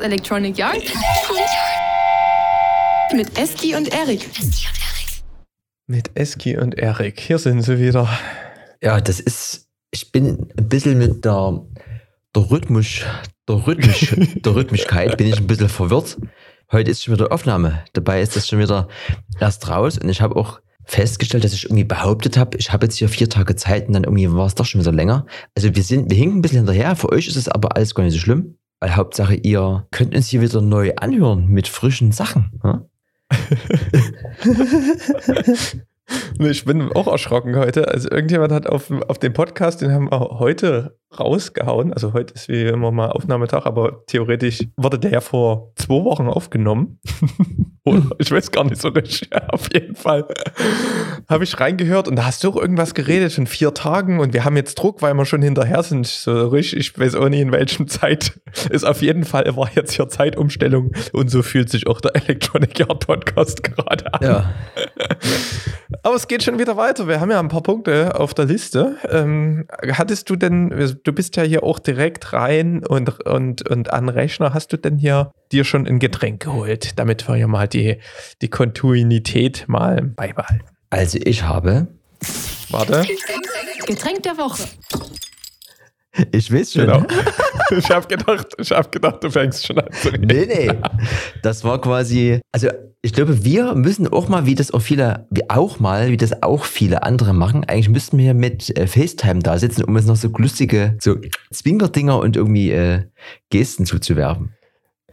das Electronic Yard mit Eski und Erik. Mit Eski und Erik. Hier sind sie wieder. Ja, das ist, ich bin ein bisschen mit der, der Rhythmus, der Rhythmisch, der Rhythmischkeit bin ich ein bisschen verwirrt. Heute ist schon wieder Aufnahme. Dabei ist das schon wieder erst raus und ich habe auch festgestellt, dass ich irgendwie behauptet habe, ich habe jetzt hier vier Tage Zeit und dann irgendwie war es doch schon wieder länger. Also wir sind, wir hinken ein bisschen hinterher. Für euch ist es aber alles gar nicht so schlimm, weil Hauptsache ihr könnt uns hier wieder neu anhören mit frischen Sachen. Ja? Ich bin auch erschrocken heute. Also irgendjemand hat auf, auf den Podcast, den haben wir heute rausgehauen. Also heute ist wie immer mal Aufnahmetag, aber theoretisch wurde der ja vor zwei Wochen aufgenommen. Oder ich weiß gar nicht so richtig. Auf jeden Fall habe ich reingehört und da hast du auch irgendwas geredet von vier Tagen und wir haben jetzt Druck, weil wir schon hinterher sind. So richtig, ich weiß auch nicht in welchem Zeit. Ist auf jeden Fall, war jetzt hier Zeitumstellung und so fühlt sich auch der Electronic Yard Podcast gerade an. Ja. Aber es geht schon wieder weiter. Wir haben ja ein paar Punkte auf der Liste. Ähm, hattest du denn, du bist ja hier auch direkt rein und, und, und an Rechner, hast du denn hier dir schon ein Getränk geholt, damit wir ja mal die, die Kontinuität mal beibehalten? Also ich habe. Warte. Getränk der Woche. Ich weiß schon. Genau. Ich habe gedacht, ich habe gedacht, du fängst schon an zu reden. Nee, nee. Das war quasi, also ich glaube, wir müssen auch mal, wie das auch viele, wie auch mal, wie das auch viele andere machen, eigentlich müssten wir mit äh, FaceTime da sitzen, um uns noch so lustige, so Zwinkerdinger und irgendwie äh, Gesten zuzuwerfen.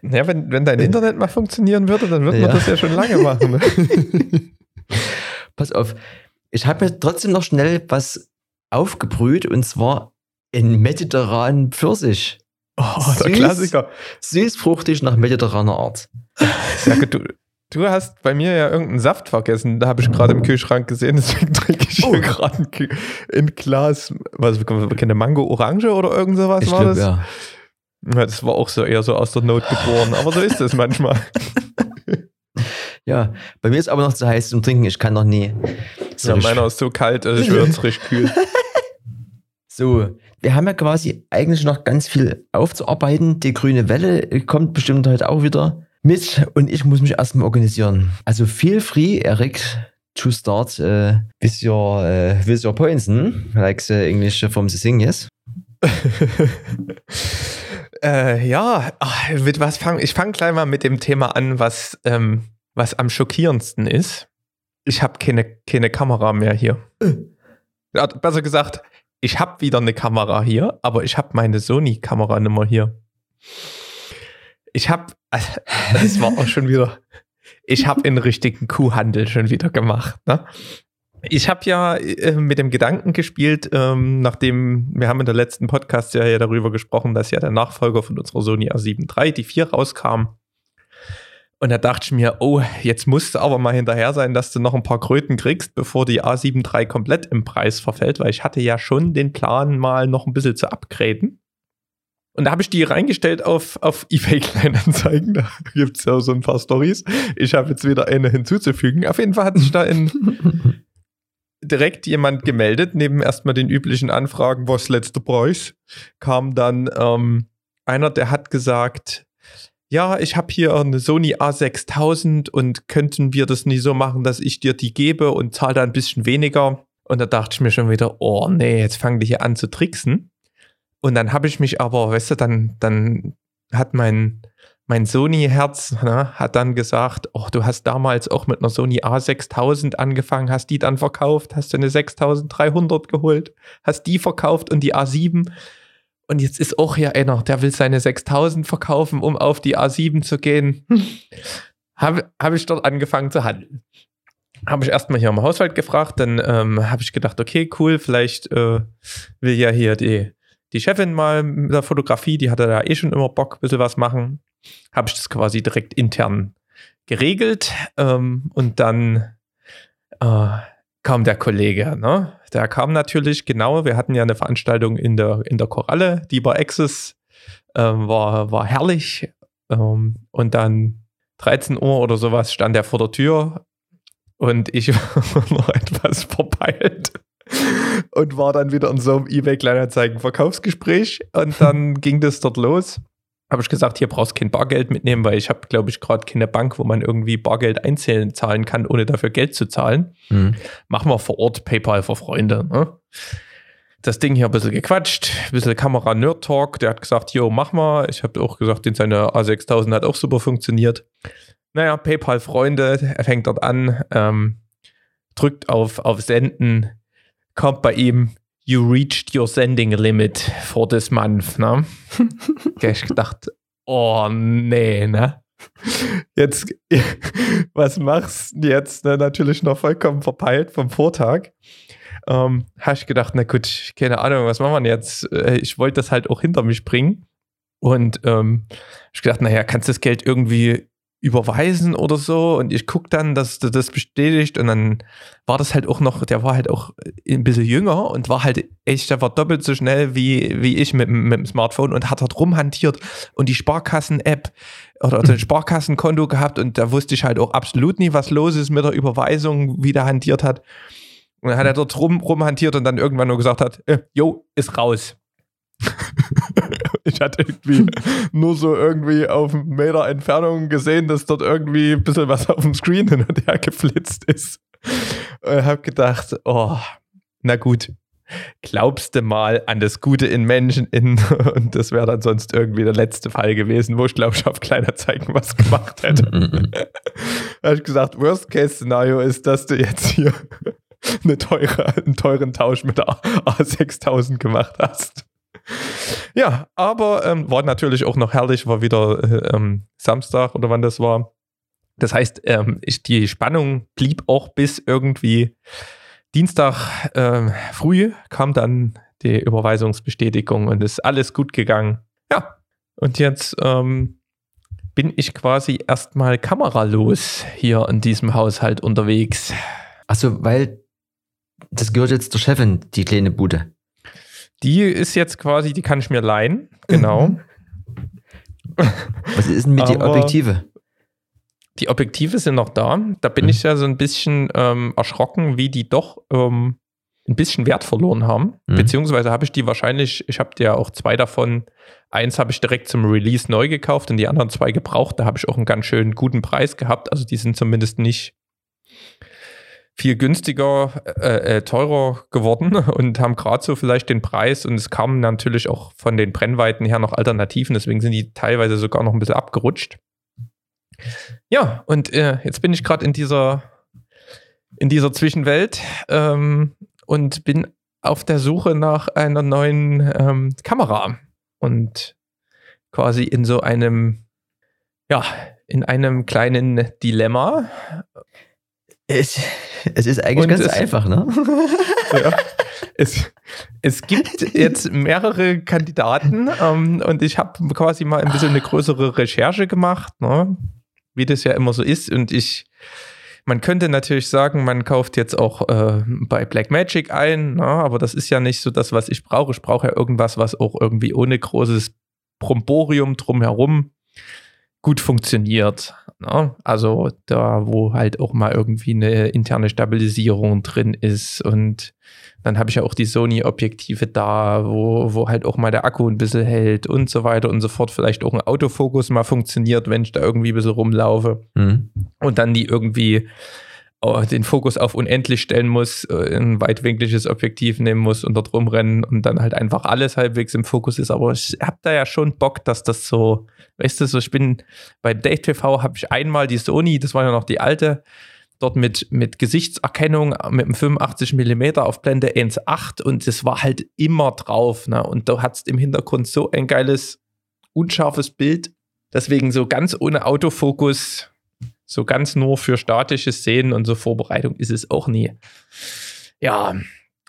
Ja, wenn, wenn dein Internet mal funktionieren würde, dann würden wir Ja. das ja schon lange machen. Ne? Pass auf, ich habe mir trotzdem noch schnell was aufgebrüht und zwar in mediterranen Pfirsich. Oh, der Süß. Klassiker. Süßfruchtig nach mediterraner Art. Ja, du, du hast bei mir ja irgendeinen Saft vergessen. Da habe ich gerade im Kühlschrank gesehen, deswegen trinke ich Oh. hier gerade ein, Glas, was keine Mango Orange oder irgend sowas Ich war glaube, das? ja. Ja, das war auch so eher so aus der Not geboren, aber so ist es manchmal. Ja, bei mir ist aber noch zu heiß zum Trinken. Ich kann noch nie. So, Ja, meiner ist so kalt, also ich würde es richtig kühl. so, wir haben ja quasi eigentlich noch ganz viel aufzuarbeiten. Die grüne Welle kommt bestimmt heute auch wieder mit und ich muss mich erstmal organisieren. Also feel free, Eric, to start uh, with your uh, with your points, hm? like the English from the thing, yes? äh, ja, ach, mit was fang, ich fange gleich mal mit dem Thema an, was, ähm, was am schockierendsten ist. Ich habe keine, keine Kamera mehr hier. Ja, besser gesagt, ich habe wieder eine Kamera hier, aber ich habe meine Sony-Kamera nicht mehr hier. Ich habe, das war auch schon wieder, ich habe einen richtigen Kuhhandel schon wieder gemacht. Ne? Ich habe ja äh, mit dem Gedanken gespielt, ähm, nachdem wir haben in der letzten Podcast-Serie darüber gesprochen, dass ja der Nachfolger von unserer Sony A7 III, die 4 rauskam. Und da dachte ich mir, oh, jetzt musst du aber mal hinterher sein, dass du noch ein paar Kröten kriegst, bevor die A7 III komplett im Preis verfällt, weil ich hatte ja schon den Plan, mal noch ein bisschen zu upgraden. Und da habe ich die reingestellt auf, auf eBay Kleinanzeigen. Da gibt es ja so ein paar Stories. Ich habe jetzt wieder eine hinzuzufügen. Auf jeden Fall hat sich da in direkt jemand gemeldet, neben erstmal den üblichen Anfragen, was letzter Preis, kam dann ähm, einer, der hat gesagt, ja, ich habe hier eine Sony A6000 und könnten wir das nie so machen, dass ich dir die gebe und zahle da ein bisschen weniger. Und da dachte ich mir schon wieder, oh nee, jetzt fangen die hier an zu tricksen. Und dann habe ich mich aber, weißt du, dann, dann hat mein, mein Sony-Herz ne, hat dann gesagt, oh, du hast damals auch mit einer Sony A6000 angefangen, hast die dann verkauft, hast du eine 6300 geholt, hast die verkauft und die A7. Und jetzt ist auch hier einer, der will seine 6000 verkaufen, um auf die A7 zu gehen. Habe hab ich dort angefangen zu handeln. Habe ich erstmal hier im Haushalt gefragt, dann ähm, habe ich gedacht, okay, cool, vielleicht äh, will ja hier die, die Chefin mal mit der Fotografie, die hatte da eh schon immer Bock, ein bisschen was machen. Habe ich das quasi direkt intern geregelt ähm, und dann äh, kam der Kollege, ne? Der kam natürlich, genau, wir hatten ja eine Veranstaltung in der, in der Koralle, die bei Access ähm, war, war herrlich. Ähm, und dann 13 Uhr oder sowas stand er vor der Tür und ich war noch etwas verpeilt und war dann wieder in so einem eBay Kleinanzeigen Verkaufsgespräch und dann ging das dort los habe ich gesagt, hier brauchst du kein Bargeld mitnehmen, weil ich habe, glaube ich, gerade keine Bank, wo man irgendwie Bargeld einzählen zahlen kann, ohne dafür Geld zu zahlen. Mhm. Machen wir vor Ort PayPal für Freunde. Ne? Das Ding hier ein bisschen gequatscht, ein bisschen Kamera-Nerd-Talk. Der hat gesagt, jo, mach mal. Ich habe auch gesagt, seine A6000 hat auch super funktioniert. Naja, PayPal-Freunde, er fängt dort an, ähm, drückt auf, auf Senden, kommt bei ihm, you reached your sending limit for this month, ne? okay, ich gedacht, oh nee, ne? Jetzt, was machst du jetzt? Ne? Natürlich noch vollkommen verpeilt vom Vortag. Ähm, habe ich gedacht, na gut, keine Ahnung, was machen wir jetzt? Äh, Ich wollte das halt auch hinter mich bringen. Und ähm, ich gedacht, naja, kannst du das Geld irgendwie überweisen oder so? Und ich gucke dann, dass du das bestätigt. Und dann war das halt auch noch, der war halt auch ein bisschen jünger und war halt echt, der war doppelt so schnell wie, wie ich mit, dem- mit dem Smartphone und hat dort rumhantiert und die Sparkassen-App oder ein Sparkassenkonto gehabt und da wusste ich halt auch absolut nie, was los ist mit der Überweisung, wie der hantiert hat. Und dann hat er dort rum, rumhantiert und dann irgendwann nur gesagt hat, äh, jo, ist raus. ich hatte irgendwie nur so irgendwie auf einen Meter Entfernung gesehen, dass dort irgendwie ein bisschen was auf dem Screen hin und her geflitzt ist. Und habe gedacht, oh, na gut, glaubst du mal an das Gute in Menschen in, und das wäre dann sonst irgendwie der letzte Fall gewesen, wo ich glaube ich auf kleiner Zeichen was gemacht hätte. Mhm. habe ich gesagt, Worst-Case-Szenario ist, dass du jetzt hier eine teure, einen teuren Tausch mit der A- A6000 gemacht hast. Ja, aber ähm, war natürlich auch noch herrlich, war wieder äh, ähm, Samstag oder wann das war. Das heißt, ähm, ich, die Spannung blieb auch bis irgendwie Dienstag ähm, früh, kam dann die Überweisungsbestätigung und ist alles gut gegangen. Ja, und jetzt ähm, bin ich quasi erstmal kameralos hier in diesem Haushalt unterwegs. Achso, weil das gehört jetzt der Chefin, die kleine Bude. Die ist jetzt quasi, die kann ich mir leihen. Genau. Was ist denn mit die Aber- Objektive? Die Objektive sind noch da. Da bin Mhm. ich ja so ein bisschen ähm, erschrocken, wie die doch ähm, ein bisschen Wert verloren haben. Mhm. Beziehungsweise habe ich die wahrscheinlich, ich habe ja auch zwei davon. Eins habe ich direkt zum Release neu gekauft und die anderen zwei gebraucht. Da habe ich auch einen ganz schön guten Preis gehabt. Also die sind zumindest nicht viel günstiger, äh, äh, teurer geworden und haben gerade so vielleicht den Preis und es kamen natürlich auch von den Brennweiten her noch Alternativen, deswegen sind die teilweise sogar noch ein bisschen abgerutscht. Ja, und äh, jetzt bin ich gerade in dieser, in dieser Zwischenwelt ähm, und bin auf der Suche nach einer neuen ähm, Kamera und quasi in so einem, ja, in einem kleinen Dilemma. Es, es ist eigentlich Und ganz es- einfach, ne? Ja. Es, es gibt jetzt mehrere Kandidaten ähm, und ich habe quasi mal ein bisschen eine größere Recherche gemacht, ne? wie das ja immer so ist. Und ich, man könnte natürlich sagen, man kauft jetzt auch äh, bei Blackmagic ein, ne? aber das ist ja nicht so das, was ich brauche. Ich brauche ja irgendwas, was auch irgendwie ohne großes Bromborium drumherum gut funktioniert. Ne? Also da, wo halt auch mal irgendwie eine interne Stabilisierung drin ist und dann habe ich ja auch die Sony-Objektive da, wo, wo halt auch mal der Akku ein bisschen hält und so weiter und so fort. Vielleicht auch ein Autofokus mal funktioniert, wenn ich da irgendwie ein bisschen rumlaufe Hm. und dann die irgendwie den Fokus auf unendlich stellen muss, äh, ein weitwinkliges Objektiv nehmen muss und dort rumrennen und dann halt einfach alles halbwegs im Fokus ist. Aber ich habe da ja schon Bock, dass das so, weißt du, so ich bin bei Date TV habe ich einmal die Sony, das war ja noch die alte, dort mit, mit Gesichtserkennung mit einem 85 mm auf Blende 1.8 und das war halt immer drauf. Ne? Und da hat's im Hintergrund so ein geiles, unscharfes Bild. Deswegen so ganz ohne Autofokus so ganz nur für statische Szenen und so Vorbereitung ist es auch nie. Ja,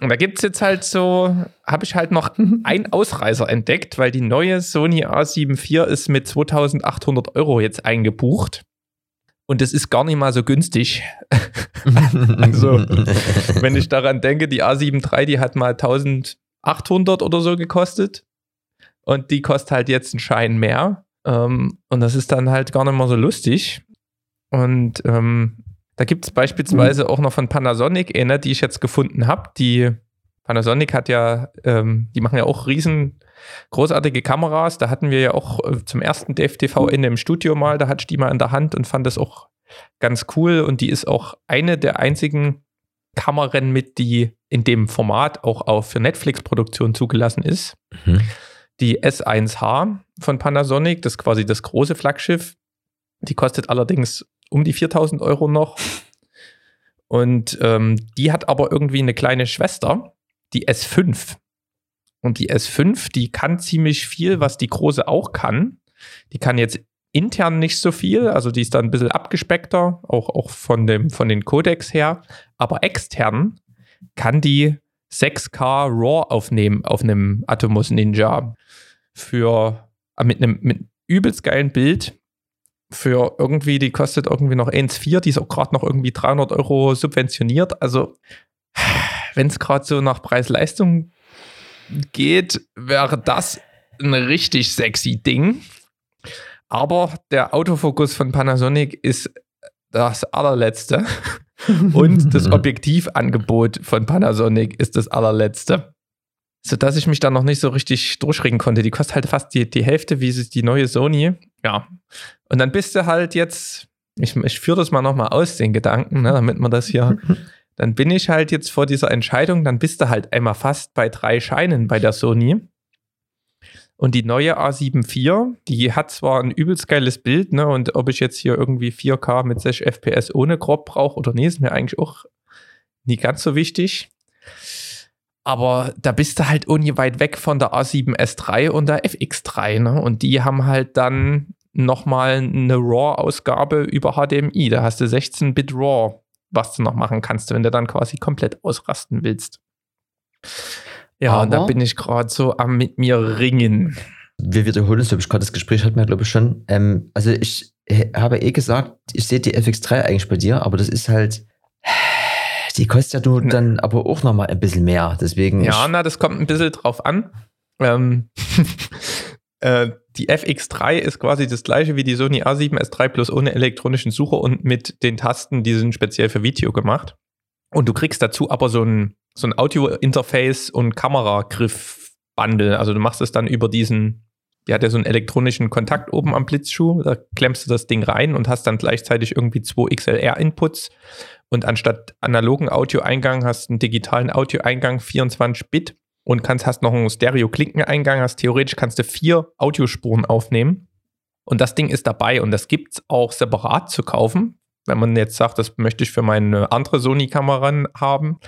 und da gibt es jetzt halt so, habe ich halt noch einen Ausreißer entdeckt, weil die neue Sony A7 IV ist mit 2800 Euro jetzt eingebucht. Und das ist gar nicht mal so günstig. Also, Wenn ich daran denke, die A7 III, die hat mal 1800 oder so gekostet. Und die kostet halt jetzt einen Schein mehr. Ähm, und das ist dann halt gar nicht mehr so lustig. Und ähm, da gibt es beispielsweise auch noch von Panasonic eine, die ich jetzt gefunden habe. Die Panasonic hat ja, ähm, die machen ja auch riesen großartige Kameras. Da hatten wir ja auch äh, zum ersten DFTV in dem Studio mal, da hatte ich die mal in der Hand und fand das auch ganz cool. Und die ist auch eine der einzigen Kameran mit, die in dem Format auch, auch für Netflix-Produktion zugelassen ist. Mhm. Die S1H von Panasonic, das ist quasi das große Flaggschiff. Die kostet allerdings um die 4000 Euro noch. Und ähm, die hat aber irgendwie eine kleine Schwester, die S5. Und die S5, die kann ziemlich viel, was die große auch kann. Die kann jetzt intern nicht so viel, also die ist dann ein bisschen abgespeckter, auch, auch von, dem, von den Codecs her. Aber extern kann die 6K RAW aufnehmen auf einem Atomos Ninja für mit einem mit übelst geilen Bild für irgendwie, die kostet irgendwie noch 1,4, die ist auch gerade noch irgendwie 300 Euro subventioniert. Also, wenn es gerade so nach Preis-Leistung geht, wäre das ein richtig sexy Ding. Aber der Autofokus von Panasonic ist das allerletzte. Und das Objektivangebot von Panasonic ist das allerletzte. Sodass ich mich da noch nicht so richtig durchringen konnte. Die kostet halt fast die, die Hälfte wie die neue Sony. Ja. Und dann bist du halt jetzt, ich, ich führe das mal nochmal aus, den Gedanken, ne, damit man das hier, dann bin ich halt jetzt vor dieser Entscheidung, dann bist du halt einmal fast bei drei Scheinen bei der Sony. Und die neue A7 IV, die hat zwar ein übelst geiles Bild, ne, und ob ich jetzt hier irgendwie 4K mit 6 FPS ohne Crop brauche oder nee, ist mir eigentlich auch nie ganz so wichtig. Aber da bist du halt uni weit weg von der A7S3 und der FX3, ne? Und die haben halt dann nochmal eine RAW-Ausgabe über HDMI. Da hast du 16-Bit RAW, was du noch machen kannst, wenn du dann quasi komplett ausrasten willst. Ja, Aber und da bin ich gerade so am mit mir ringen. Wir wiederholen es, glaube ich, gerade das Gespräch hatten wir, glaube ich, schon. Ähm, also ich habe eh gesagt, ich sehe die FX3 eigentlich bei dir, aber das ist halt, die kostet ja nur Ne. dann aber auch nochmal ein bisschen mehr. Deswegen, Ja, na, das kommt ein bisschen drauf an. Ähm, äh, die FX3 ist quasi das gleiche wie die Sony A7S3 plus ohne elektronischen Sucher und mit den Tasten, die sind speziell für Video gemacht. Und du kriegst dazu aber so ein, so ein Audio-Interface und Kameragriff-Bundle. Also du machst es dann über diesen, die hat ja so einen elektronischen Kontakt oben am Blitzschuh. Da klemmst du das Ding rein und hast dann gleichzeitig irgendwie zwei XLR-Inputs. Und anstatt analogen Audioeingang hast du einen digitalen Audioeingang 24 Bit und kannst, hast noch einen Stereo-Klinkeneingang, hast theoretisch kannst du vier Audiospuren aufnehmen. Und das Ding ist dabei und das gibt es auch separat zu kaufen. Wenn man jetzt sagt, das möchte ich für meine andere Sony-Kamera haben,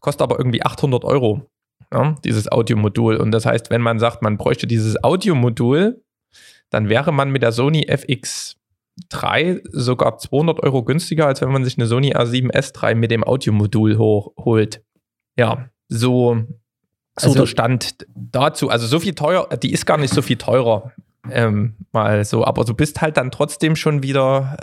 kostet aber irgendwie 800 Euro, ja, dieses Audiomodul. Und das heißt, wenn man sagt, man bräuchte dieses Audiomodul, dann wäre man mit der Sony FX3 sogar 200 Euro günstiger, als wenn man sich eine Sony A7S3 mit dem Audiomodul hoch, holt. Ja, so, so Also- der Stand dazu. Also so viel teuer, die ist gar nicht so viel teurer. Ähm, mal so, aber du bist halt dann trotzdem schon wieder.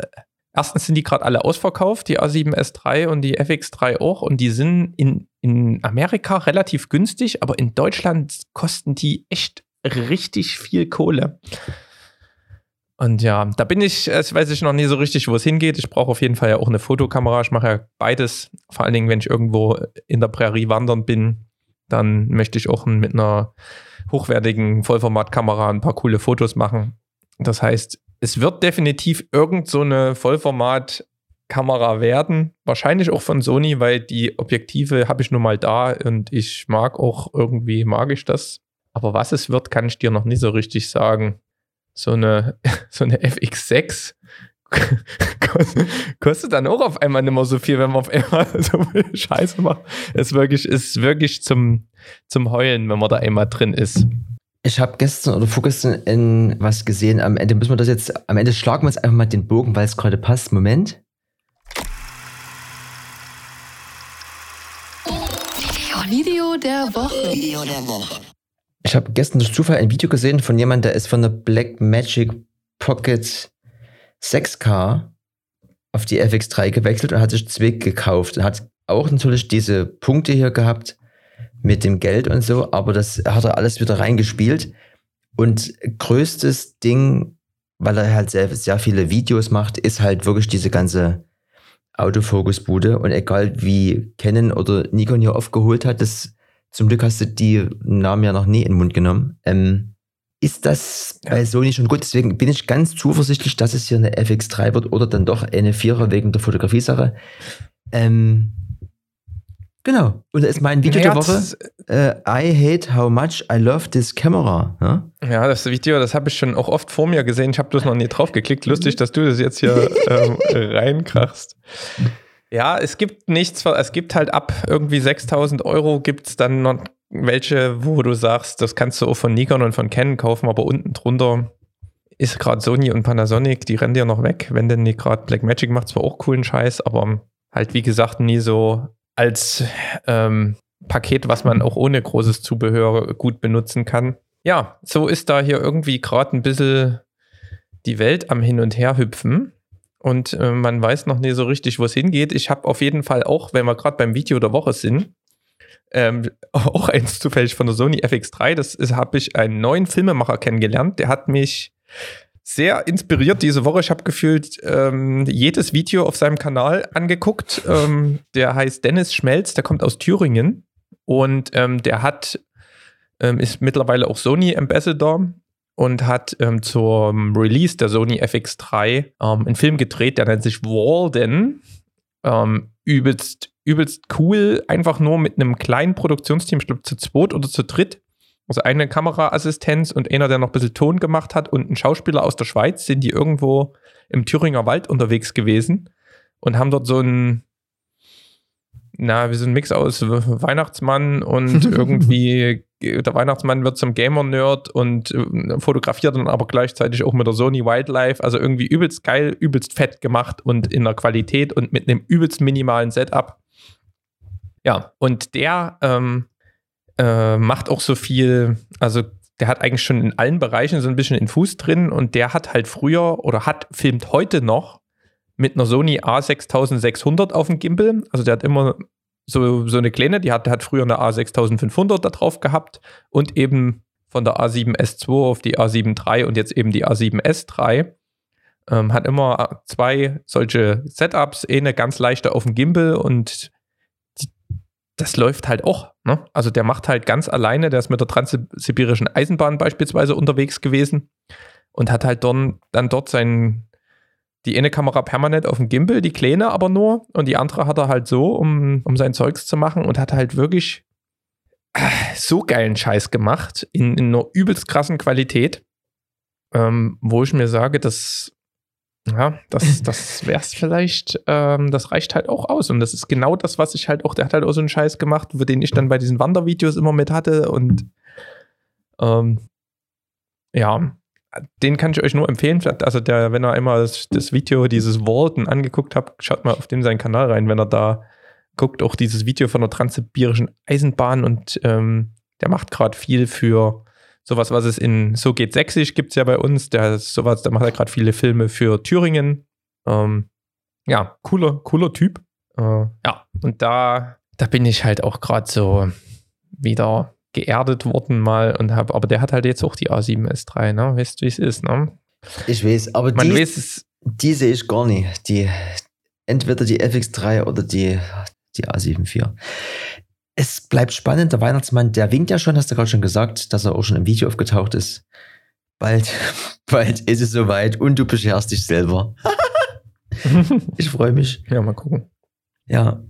Äh, Erstens sind die gerade alle ausverkauft, die A7S3 und die FX3 auch, und die sind in, in Amerika relativ günstig, aber in Deutschland kosten die echt richtig viel Kohle. Und ja, da bin ich, es weiß ich noch nie so richtig, wo es hingeht. Ich brauche auf jeden Fall ja auch eine Fotokamera. Ich mache ja beides. Vor allen Dingen, wenn ich irgendwo in der Prärie wandern bin, dann möchte ich auch mit einer hochwertigen Vollformatkamera ein paar coole Fotos machen. Das heißt, es wird definitiv irgend so eine Vollformatkamera werden. Wahrscheinlich auch von Sony, weil die Objektive habe ich nun mal da und ich mag auch irgendwie, mag ich das. Aber was es wird, kann ich dir noch nicht so richtig sagen. So eine, so eine FX6 kostet, dann auch auf einmal nicht mehr so viel, wenn man auf einmal so viel Scheiße macht. Es wirklich, ist wirklich zum, zum Heulen, wenn man da einmal drin ist. Ich habe gestern oder vorgestern in was gesehen. Am Ende müssen wir das jetzt, am Ende schlagen wir jetzt einfach mal den Bogen, weil es gerade passt. Moment. Video der Woche. Ich habe gestern durch Zufall ein Video gesehen von jemandem, der ist von der Blackmagic Pocket 6K auf die FX3 gewechselt und hat sich zwei gekauft. Er hat auch natürlich diese Punkte hier gehabt mit dem Geld und so, aber das hat er alles wieder reingespielt. Und größtes Ding, weil er halt sehr, sehr viele Videos macht, ist halt wirklich diese ganze Autofokusbude. Und egal wie Canon oder Nikon hier aufgeholt hat, das Zum Glück hast du die Namen ja noch nie in den Mund genommen. Ähm, ist das Ja. bei Sony schon gut? Deswegen bin ich ganz zuversichtlich, dass es hier eine FX3 wird oder dann doch eine 4er wegen der Fotografie-Sache. Ähm, genau. Und da ist mein Video der Woche. das- Äh, I hate how much I love this camera. Ja? Ja, das Video, das habe ich schon auch oft vor mir gesehen. Ich habe bloß noch nie drauf geklickt. Lustig, dass du das jetzt hier ähm, reinkrachst. Ja, es gibt nichts, es gibt halt ab irgendwie 6000 Euro gibt es dann noch welche, wo du sagst, das kannst du auch von Nikon und von Canon kaufen, aber unten drunter ist gerade Sony und Panasonic, die rennen dir noch weg, wenn denn nicht gerade Blackmagic macht zwar auch coolen Scheiß, aber halt wie gesagt nie so als ähm, Paket, was man auch ohne großes Zubehör gut benutzen kann. Ja, so ist da hier irgendwie gerade ein bisschen die Welt am Hin und Her hüpfen. Und äh, man weiß noch nie so richtig, wo es hingeht. Ich habe auf jeden Fall auch, wenn wir gerade beim Video der Woche sind, ähm, auch eins zufällig von der Sony FX3. Das habe ich einen neuen Filmemacher kennengelernt. Der hat mich sehr inspiriert diese Woche. Ich habe gefühlt ähm, jedes Video auf seinem Kanal angeguckt. Ähm, der heißt Dennis Schmelz, der kommt aus Thüringen. Und ähm, der hat, ähm, ist mittlerweile auch Sony Ambassador und hat ähm, zum Release der Sony FX3 ähm, einen Film gedreht, der nennt sich Walden. Übelst, übelst cool, einfach nur mit einem kleinen Produktionsteam, ich glaube zu zweit oder zu dritt. Also eine Kameraassistenz und einer, der noch ein bisschen Ton gemacht hat und ein Schauspieler aus der Schweiz, sind die irgendwo im Thüringer Wald unterwegs gewesen und haben dort so ein, na, wie so ein Mix aus Weihnachtsmann und irgendwie der Weihnachtsmann wird zum Gamer-Nerd und äh, fotografiert dann aber gleichzeitig auch mit der Sony Wildlife. Also irgendwie übelst geil, übelst fett gemacht und in der Qualität und mit einem übelst minimalen Setup. Ja, und der ähm, äh, macht auch so viel, also der hat eigentlich schon in allen Bereichen so ein bisschen den Fuß drin und der hat halt früher oder hat, filmt heute noch mit einer Sony A6600 auf dem Gimbal. Also der hat immer so, so eine kleine, die hat, der hat früher eine A6500 da drauf gehabt und eben von der A7S2 auf die A7 III und jetzt eben die A7S3. Ähm, hat immer zwei solche Setups, eine ganz leichte auf dem Gimbal und das läuft halt auch. Ne? Also der macht halt ganz alleine, der ist mit der Transsibirischen Eisenbahn beispielsweise unterwegs gewesen und hat halt dann, dann dort sein, die eine Kamera permanent auf dem Gimbal, die kleine aber nur und die andere hat er halt so, um, um sein Zeugs zu machen und hat halt wirklich äh, so geilen Scheiß gemacht in, in einer übelst krassen Qualität, ähm, wo ich mir sage, dass ja, das, das wäre es vielleicht, ähm, das reicht halt auch aus. Und das ist genau das, was ich halt auch, der hat halt auch so einen Scheiß gemacht, den ich dann bei diesen Wandervideos immer mit hatte. Und ähm, ja, den kann ich euch nur empfehlen. Also der, wenn ihr einmal das, das Video dieses Walden angeguckt habt, schaut mal auf dem seinen Kanal rein, wenn er da guckt, auch dieses Video von der Transsibirischen Eisenbahn und ähm, der macht gerade viel für sowas, was es in So geht sächsisch gibt es ja bei uns. Der ist sowas, da macht er gerade viele Filme für Thüringen. Ähm, ja, cooler, cooler Typ. Äh, ja, und da, da bin ich halt auch gerade so wieder geerdet worden mal und habe, aber der hat halt jetzt auch die A7S3, ne? Weißt du, wie es ist, ne? Ich weiß, aber Man die, weiß es, die sehe ich gar nicht. Die, entweder die FX3 oder die, die A74. Es bleibt spannend, der Weihnachtsmann, der winkt ja schon, hast du gerade schon gesagt, dass er auch schon im Video aufgetaucht ist. Bald, bald ist es soweit und du bescherst dich selber. ich freue mich. ja, mal gucken. Ja,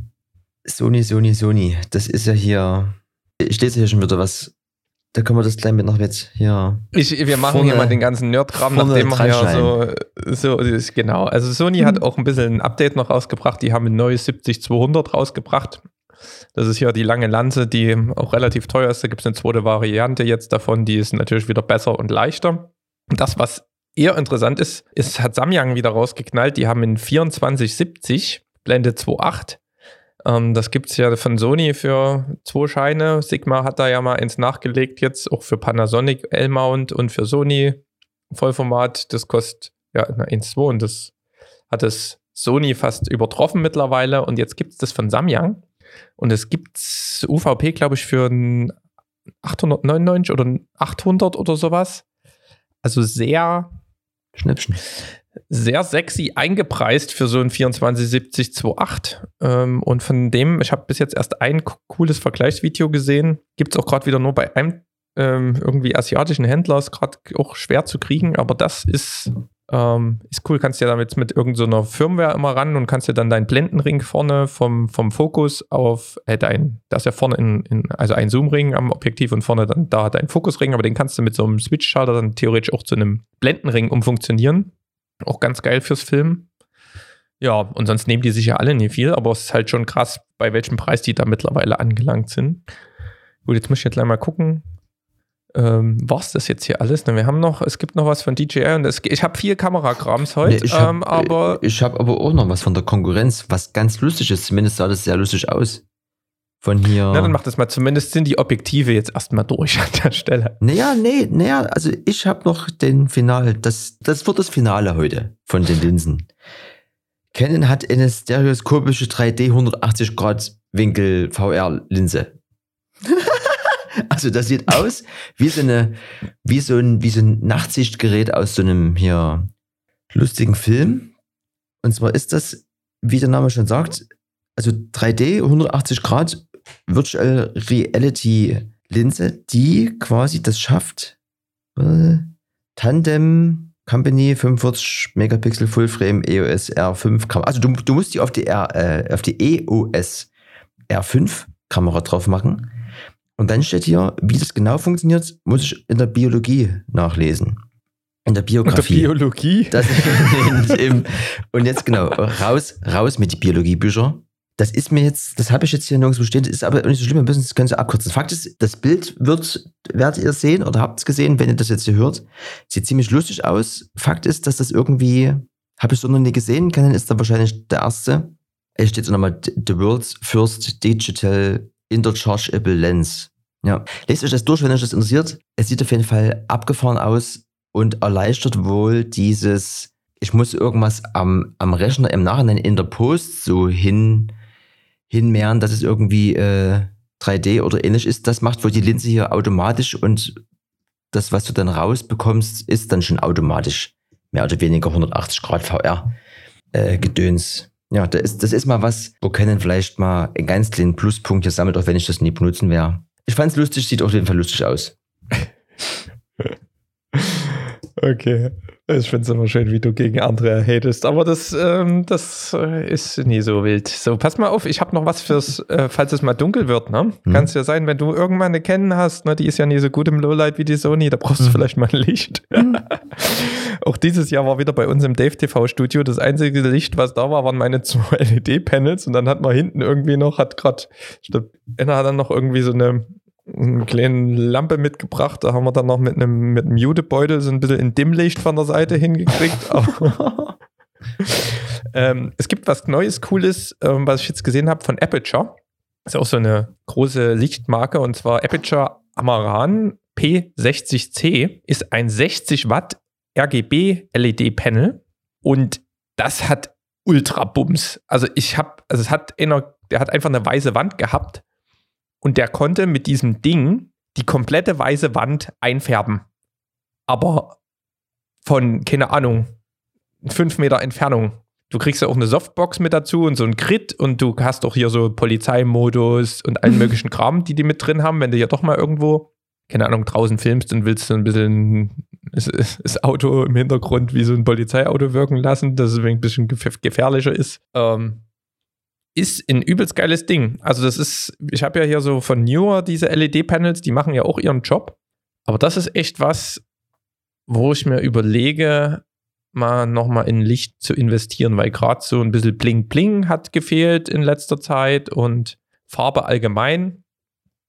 Sony, Sony, Sony. Das ist ja hier. Ich lese hier schon wieder was. Da können wir das gleich mit noch jetzt hier. Ich, wir machen Vorne- hier mal den ganzen Nerdkram, nachdem wir ja so, so ist, genau. Also Sony hat auch ein bisschen ein Update noch rausgebracht. Die haben ein neues 70-200 rausgebracht. Das ist ja die lange Lanze, die auch relativ teuer ist. Da gibt es eine zweite Variante jetzt davon, die ist natürlich wieder besser und leichter. Und das, was eher interessant ist, ist, hat Samyang wieder rausgeknallt. Die haben in 2470 Blende 2.8 ähm, das gibt es ja von Sony für zwei Scheine. Sigma hat da ja mal eins nachgelegt, jetzt auch für Panasonic L-Mount und für Sony Vollformat. Das kostet ja eine 1,2 und das hat es Sony fast übertroffen mittlerweile. Und jetzt gibt es das von Samyang. Und es gibt UVP, glaube ich, für ein 899 oder ein 800 oder sowas. Also sehr Schnäppchen. Sehr sexy eingepreist für so ein 2470-28. Ähm, und von dem, ich habe bis jetzt erst ein cooles Vergleichsvideo gesehen. Gibt es auch gerade wieder nur bei einem ähm, irgendwie asiatischen Händler. Ist gerade auch schwer zu kriegen, aber das ist ähm, ist cool, kannst ja damit mit irgendeiner so Firmware immer ran und kannst dir dann deinen Blendenring vorne vom, vom Fokus auf äh, dein, das ist ja vorne in, in also ein Zoomring am Objektiv und vorne dann da dein Fokusring, aber den kannst du mit so einem Switch-Schalter dann theoretisch auch zu einem Blendenring umfunktionieren. Auch ganz geil fürs Filmen. Ja, und sonst nehmen die sich ja alle nie viel, aber es ist halt schon krass, bei welchem Preis die da mittlerweile angelangt sind. Gut, jetzt muss ich jetzt gleich mal gucken ähm, war es das jetzt hier alles? Ne, wir haben noch, es gibt noch was von DJI und es, ich habe viel Kamerakrams heute, nee, ich hab, ähm, aber. Ich habe aber auch noch was von der Konkurrenz, was ganz lustig ist. Zumindest sah das sehr lustig aus. Von hier. Na, dann macht das mal. Zumindest sind die Objektive jetzt erstmal durch an der Stelle. Naja, nee, naja, also ich habe noch den Final, das, das wird das Finale heute von den Linsen. Canon hat eine stereoskopische 3D 180 Grad Winkel VR Linse. Also das sieht aus wie so eine, wie so ein, wie so ein Nachtsichtgerät aus so einem hier lustigen Film. Und zwar ist das, wie der Name schon sagt, also 3D, 180 Grad Virtual Reality Linse, die quasi das schafft. Äh, Tandem Company 45 Megapixel Fullframe EOS R5 Kamera. Also du, du musst die auf die, R, äh, auf die EOS R5 Kamera drauf machen. Und dann steht hier, wie das genau funktioniert, muss ich in der Biologie nachlesen. In der Biografie. In der Biologie? Das, im, und jetzt genau, raus, raus mit die Biologiebücher. Das ist mir jetzt, das habe ich jetzt hier nirgendwo stehen, das ist aber nicht so schlimm, wir müssen das Ganze abkürzen. Fakt ist, das Bild wird, werdet ihr sehen oder habt es gesehen, wenn ihr das jetzt hier hört. Sieht ziemlich lustig aus. Fakt ist, dass das irgendwie, habe ich so noch nie gesehen, Canon ist da wahrscheinlich der erste. Es steht so nochmal, The World's First Digital Interchangeable Lens. Ja, lest euch das durch, wenn euch das interessiert. Es sieht auf jeden Fall abgefahren aus und erleichtert wohl dieses, ich muss irgendwas am, am Rechner im Nachhinein in der Post so hin, hinmehren, dass es irgendwie äh, 3D oder ähnlich ist. Das macht wohl die Linse hier automatisch und das, was du dann rausbekommst, ist dann schon automatisch mehr oder weniger 180 Grad VR äh, Gedöns. Ja, das ist, das ist mal was, wo Canon vielleicht mal einen ganz kleinen Pluspunkt hier sammelt, auch wenn ich das nie benutzen werde. Ich fand es lustig, sieht auf jeden Fall lustig aus. okay. Ich finde es immer schön, wie du gegen andere hatest, aber das, ähm, das äh, ist nie so wild. So, pass mal auf, ich habe noch was fürs, äh, falls es mal dunkel wird, ne? Mhm. Kann es ja sein, wenn du irgendwann eine Canon hast, ne, die ist ja nie so gut im Lowlight wie die Sony, da brauchst du mhm. vielleicht mal ein Licht. Mhm. Auch dieses Jahr war wieder bei uns im Dave TV Studio das einzige Licht, was da war, waren meine zwei LED-Panels und dann hat man hinten irgendwie noch, hat gerade, einer hat dann noch irgendwie so eine eine kleine Lampe mitgebracht. Da haben wir dann noch mit einem, mit einem Jutebeutel so ein bisschen in Dimmlicht von der Seite hingekriegt. ähm, es gibt was Neues, Cooles, ähm, was ich jetzt gesehen habe von Aperture. Das ist auch so eine große Lichtmarke und zwar Aperture Amaran P60C ist ein 60 Watt RGB LED Panel und das hat Ultra Bums. Also ich habe, also es hat einer, der hat einfach eine weiße Wand gehabt und der konnte mit diesem Ding die komplette weiße Wand einfärben. Aber von, keine Ahnung, fünf Meter Entfernung. Du kriegst ja auch eine Softbox mit dazu und so ein Crit und du hast auch hier so Polizeimodus und allen möglichen Kram, die die mit drin haben, wenn du ja doch mal irgendwo, keine Ahnung, draußen filmst und willst so ein bisschen das, Auto im Hintergrund wie so ein Polizeiauto wirken lassen, das ein bisschen gefährlicher ist. Ähm, ist ein übelst geiles Ding. Also das ist, ich habe ja hier so von Newer diese LED-Panels, die machen ja auch ihren Job. Aber das ist echt was, wo ich mir überlege, mal nochmal in Licht zu investieren, weil gerade so ein bisschen Bling-Bling hat gefehlt in letzter Zeit und Farbe allgemein.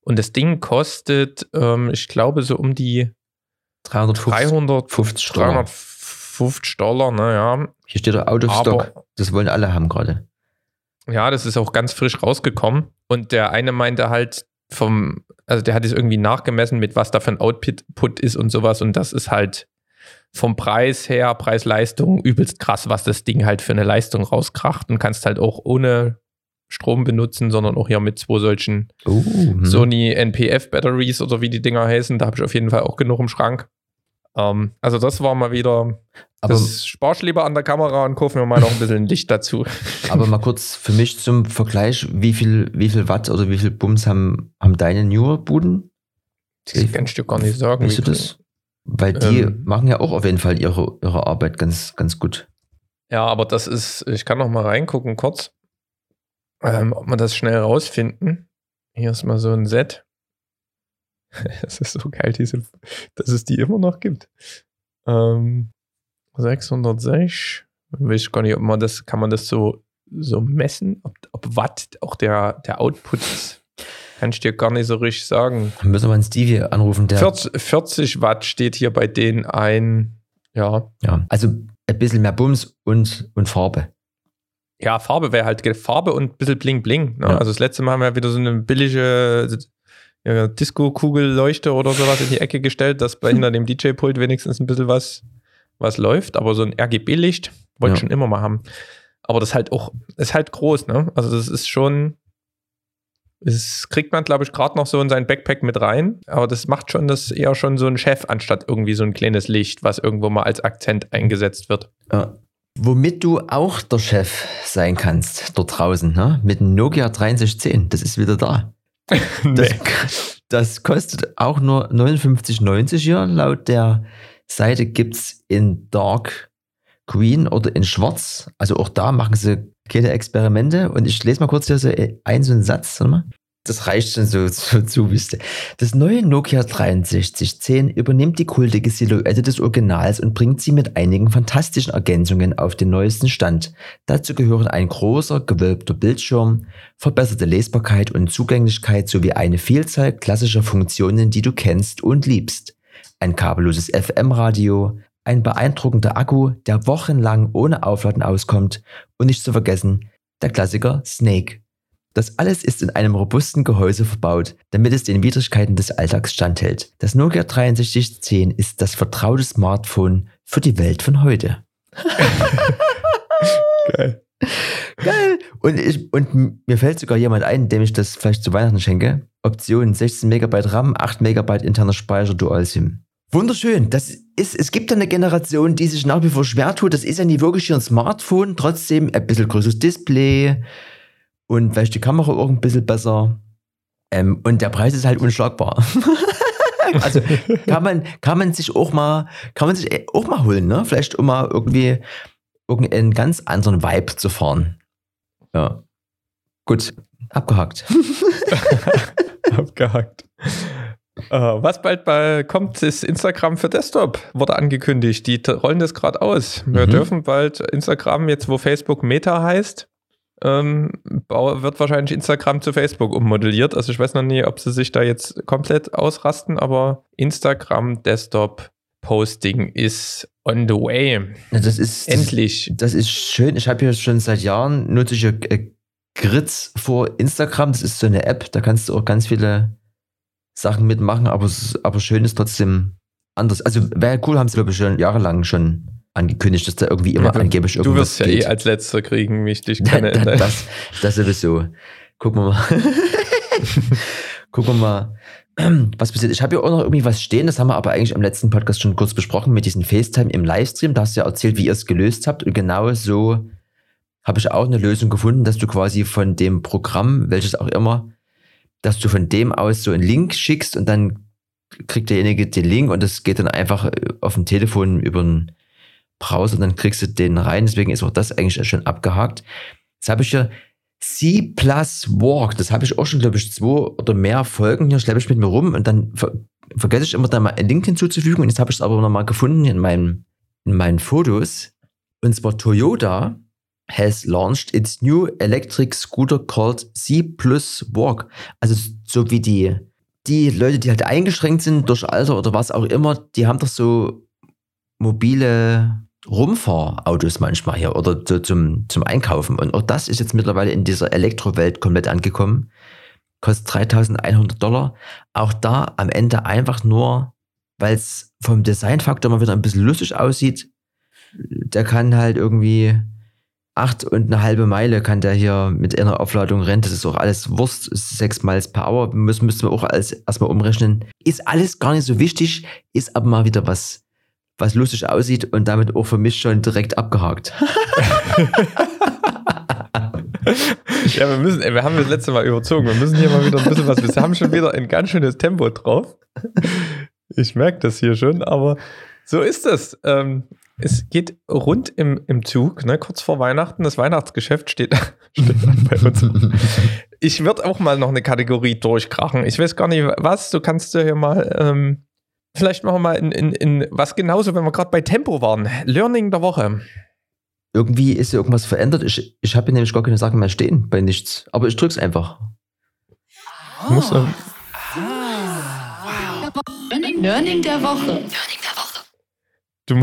Und das Ding kostet, ähm, ich glaube, so um die 350, 350 Dollar. 350 Dollar, naja. Hier steht der Out of Stock. Das wollen alle haben gerade. Ja, das ist auch ganz frisch rausgekommen. Und der eine meinte halt vom, also der hat es irgendwie nachgemessen, mit was da für ein Output ist und sowas. Und das ist halt vom Preis her, Preis-Leistung, übelst krass, was das Ding halt für eine Leistung rauskracht. Und kannst halt auch ohne Strom benutzen, sondern auch hier mit zwei solchen uh, Sony NPF Batteries oder wie die Dinger heißen. Da habe ich auf jeden Fall auch genug im Schrank. Ähm, also das war mal wieder. Aber, das spar ich lieber an der Kamera und kaufe mir mal noch ein bisschen Licht dazu. aber mal kurz für mich zum Vergleich, wie viel, wie viel Watt oder wie viel Bums haben, haben deine Newer-Buden? Das kann ich dir gar nicht sagen. Weißt du das? Weil die Ähm. machen ja auch auf jeden Fall ihre, ihre Arbeit ganz, ganz gut. Ja, aber das ist, ich kann noch mal reingucken kurz, ähm, ob wir das schnell rausfinden. Hier ist mal so ein Set. Es ist so geil, diese, dass es die immer noch gibt. Ähm, 606. Weiß ich gar nicht, ob man das, kann man das so, so messen, ob, ob Watt auch der, der Output ist. Kann ich dir gar nicht so richtig sagen. Müssen wir einen Stevie anrufen, der. 40, 40 Watt steht hier bei denen ein. Ja, Ja, also ein bisschen mehr Bums und, und Farbe. Ja, Farbe wäre halt Farbe und ein bisschen Bling Bling. Ne? Ja. Also das letzte Mal haben wir wieder so eine billige ja, Disco-Kugelleuchte oder sowas in die Ecke gestellt, dass bei hinter dem DJ-Pult wenigstens ein bisschen was, was läuft. Aber so ein RGB-Licht wollte ich Ja. schon immer mal haben. Aber das ist halt auch, ist halt groß, ne? Also das ist schon, das kriegt man, glaube ich, gerade noch so in sein Backpack mit rein. Aber das macht schon das eher schon so ein Chef, anstatt irgendwie so ein kleines Licht, was irgendwo mal als Akzent eingesetzt wird. Ja. Womit du auch der Chef sein kannst, dort draußen, ne? Mit dem Nokia 6310. Das ist wieder da. Das, das kostet auch nur 59,90 hier. Laut der Seite gibt es in Dark Green oder in Schwarz. Also auch da machen sie keine Experimente. Und ich lese mal kurz hier so einen so einen Satz. Warte mal. Das reicht schon so, zu, wisst ihr. Das neue Nokia 6310 übernimmt die kultige Silhouette des Originals und bringt sie mit einigen fantastischen Ergänzungen auf den neuesten Stand. Dazu gehören ein großer, gewölbter Bildschirm, verbesserte Lesbarkeit und Zugänglichkeit sowie eine Vielzahl klassischer Funktionen, die du kennst und liebst. Ein kabelloses FM-Radio, ein beeindruckender Akku, der wochenlang ohne Aufladen auskommt und nicht zu vergessen, der Klassiker Snake. Das alles ist in einem robusten Gehäuse verbaut, damit es den Widrigkeiten des Alltags standhält. Das Nokia 6310 ist das vertraute Smartphone für die Welt von heute. Geil. Geil! Und, ich, und mir fällt sogar jemand ein, dem ich das vielleicht zu Weihnachten schenke. Option 16 Megabyte RAM, 8 Megabyte interner Speicher, Dual SIM. Wunderschön. Das ist, es gibt eine Generation, die sich nach wie vor schwer tut. Das ist ja nicht wirklich ein Smartphone, trotzdem ein bisschen größeres Display und vielleicht die Kamera auch ein bisschen besser. Ähm, und der Preis ist halt unschlagbar. also kann man, kann man sich auch mal, kann man sich auch mal holen, ne? Vielleicht um mal irgendwie irgendeinen ganz anderen Vibe zu fahren. Ja. Gut, abgehakt. Abgehakt. Äh, was bald bei kommt, ist Instagram für Desktop. Wurde angekündigt. Die rollen das gerade aus. Wir Mhm. dürfen bald Instagram, jetzt wo Facebook Meta heißt, ähm, wird wahrscheinlich Instagram zu Facebook ummodelliert. Also ich weiß noch nie, ob sie sich da jetzt komplett ausrasten, aber Instagram Desktop Posting ist on the way. Das ist Endlich. Das ist schön. Ich habe hier schon seit Jahren nutze ich äh, Grids vor Instagram. Das ist so eine App, da kannst du auch ganz viele Sachen mitmachen, aber, aber schön ist trotzdem anders. Also wäre cool, haben sie glaube ich schon jahrelang schon angekündigt, dass da irgendwie immer Ja, angeblich Du irgendwas wirst ja geht. eh als Letzter kriegen, wie ich dich Da- kenne. da- das, das sowieso. Gucken wir mal. Gucken wir mal, was passiert. Ich habe ja auch noch irgendwie was stehen, das haben wir aber eigentlich am letzten Podcast schon kurz besprochen mit diesem FaceTime im Livestream. Da hast du ja erzählt, wie ihr es gelöst habt. Und genau so habe ich auch eine Lösung gefunden, dass du quasi von dem Programm, welches auch immer, dass du von dem aus so einen Link schickst und dann kriegt derjenige den Link und das geht dann einfach auf dem Telefon über einen Browser und dann kriegst du den rein. Deswegen ist auch das eigentlich schon abgehakt. Jetzt habe ich hier C plus Walk. Das habe ich auch schon, glaube ich, zwei oder mehr Folgen hier schleppe ich mit mir rum und dann ver vergesse ich immer da mal einen Link hinzuzufügen. Und jetzt habe ich es aber nochmal gefunden in meinen, in meinen Fotos. Und zwar Toyota has launched its new electric scooter called C plus Walk. Also so wie die, die Leute, die halt eingeschränkt sind durch Alter oder was auch immer, die haben doch so mobile Rumfahrautos manchmal hier oder so zum, zum Einkaufen. Und auch das ist jetzt mittlerweile in dieser Elektrowelt komplett angekommen. Kostet 3100 Dollar. Auch da am Ende einfach nur, weil es vom Designfaktor mal wieder ein bisschen lustig aussieht. Der kann halt irgendwie acht und eine halbe Meile kann der hier mit einer Aufladung rennen. Das ist auch alles Wurst. Sechs Miles per Hour. Müssen, müssen wir auch alles erstmal umrechnen. Ist alles gar nicht so wichtig, ist aber mal wieder was was lustig aussieht und damit auch für mich schon direkt abgehakt. ja, wir müssen, ey, wir haben das letzte Mal überzogen. Wir müssen hier mal wieder ein bisschen was. Wir haben schon wieder ein ganz schönes Tempo drauf. Ich merke das hier schon, aber so ist es. Ähm, es geht rund im, im Zug, ne? kurz vor Weihnachten. Das Weihnachtsgeschäft steht, steht bei uns. Ich würde auch mal noch eine Kategorie durchkrachen. Ich weiß gar nicht, was. Du kannst ja hier mal. Ähm, vielleicht machen wir mal in, in, in was genauso, wenn wir gerade bei Tempo waren. Learning der Woche. Irgendwie ist irgendwas verändert. Ich, ich habe hier nämlich gar keine Sachen mehr stehen bei nichts. Aber ich drück's einfach. Oh. Muss, ähm, Learning der Woche. Du,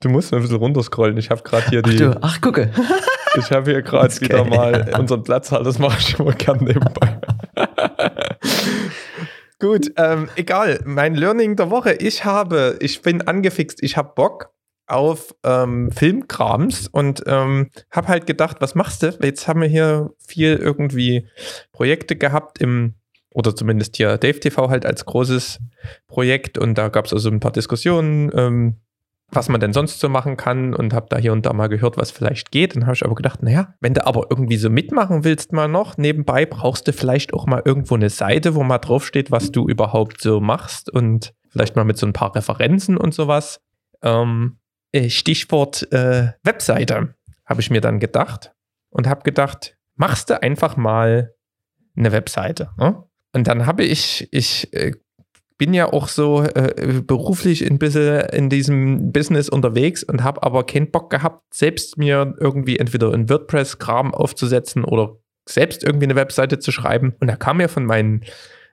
du musst ein bisschen runterscrollen. Ich habe gerade hier die. Ach, du, ach gucke. Ich habe hier gerade wieder mal unseren Platzhalter. Das mache ich immer gern nebenbei. Gut, ähm, egal. Mein Learning der Woche. Ich habe, ich bin angefixt. Ich habe Bock auf ähm, Filmkrams und ähm, habe halt gedacht, was machst du? Jetzt haben wir hier viel irgendwie Projekte gehabt im oder zumindest hier Dave TV halt als großes Projekt und da gab es also ein paar Diskussionen, ähm, was man denn sonst so machen kann und habe da hier und da mal gehört, was vielleicht geht. Dann habe ich aber gedacht, naja, wenn du aber irgendwie so mitmachen willst mal noch, nebenbei brauchst du vielleicht auch mal irgendwo eine Seite, wo mal draufsteht, was du überhaupt so machst und vielleicht mal mit so ein paar Referenzen und sowas. Ähm, äh, Stichwort äh, Webseite habe ich mir dann gedacht und habe gedacht, machst du einfach mal eine Webseite. Ne? Und dann habe ich, ich äh, bin ja auch so äh, beruflich ein bisschen in diesem Business unterwegs und habe aber keinen Bock gehabt, selbst mir irgendwie entweder ein WordPress-Kram aufzusetzen oder selbst irgendwie eine Webseite zu schreiben. Und da kam ja von meinen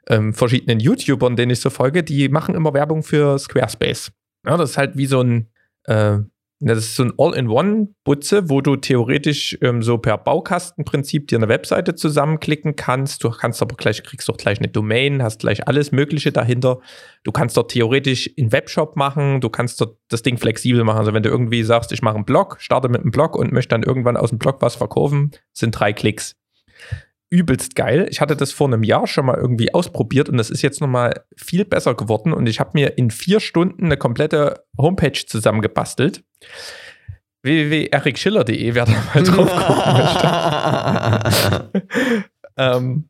ähm, verschiedenen YouTubern, denen ich so folge, die machen immer Werbung für Squarespace. Ja, das ist halt wie so ein äh, das ist so ein All-in-One-Butze, wo du theoretisch ähm, so per Baukastenprinzip dir eine Webseite zusammenklicken kannst. Du kannst aber gleich, kriegst doch gleich eine Domain, hast gleich alles Mögliche dahinter. Du kannst dort theoretisch einen Webshop machen, du kannst dort das Ding flexibel machen. Also wenn du irgendwie sagst, ich mache einen Blog, starte mit einem Blog und möchte dann irgendwann aus dem Blog was verkaufen, sind drei Klicks übelst geil. Ich hatte das vor einem Jahr schon mal irgendwie ausprobiert und das ist jetzt nochmal viel besser geworden und ich habe mir in vier Stunden eine komplette Homepage zusammengebastelt. www.erikschiller.de, wer da mal drauf gucken möchte. ähm,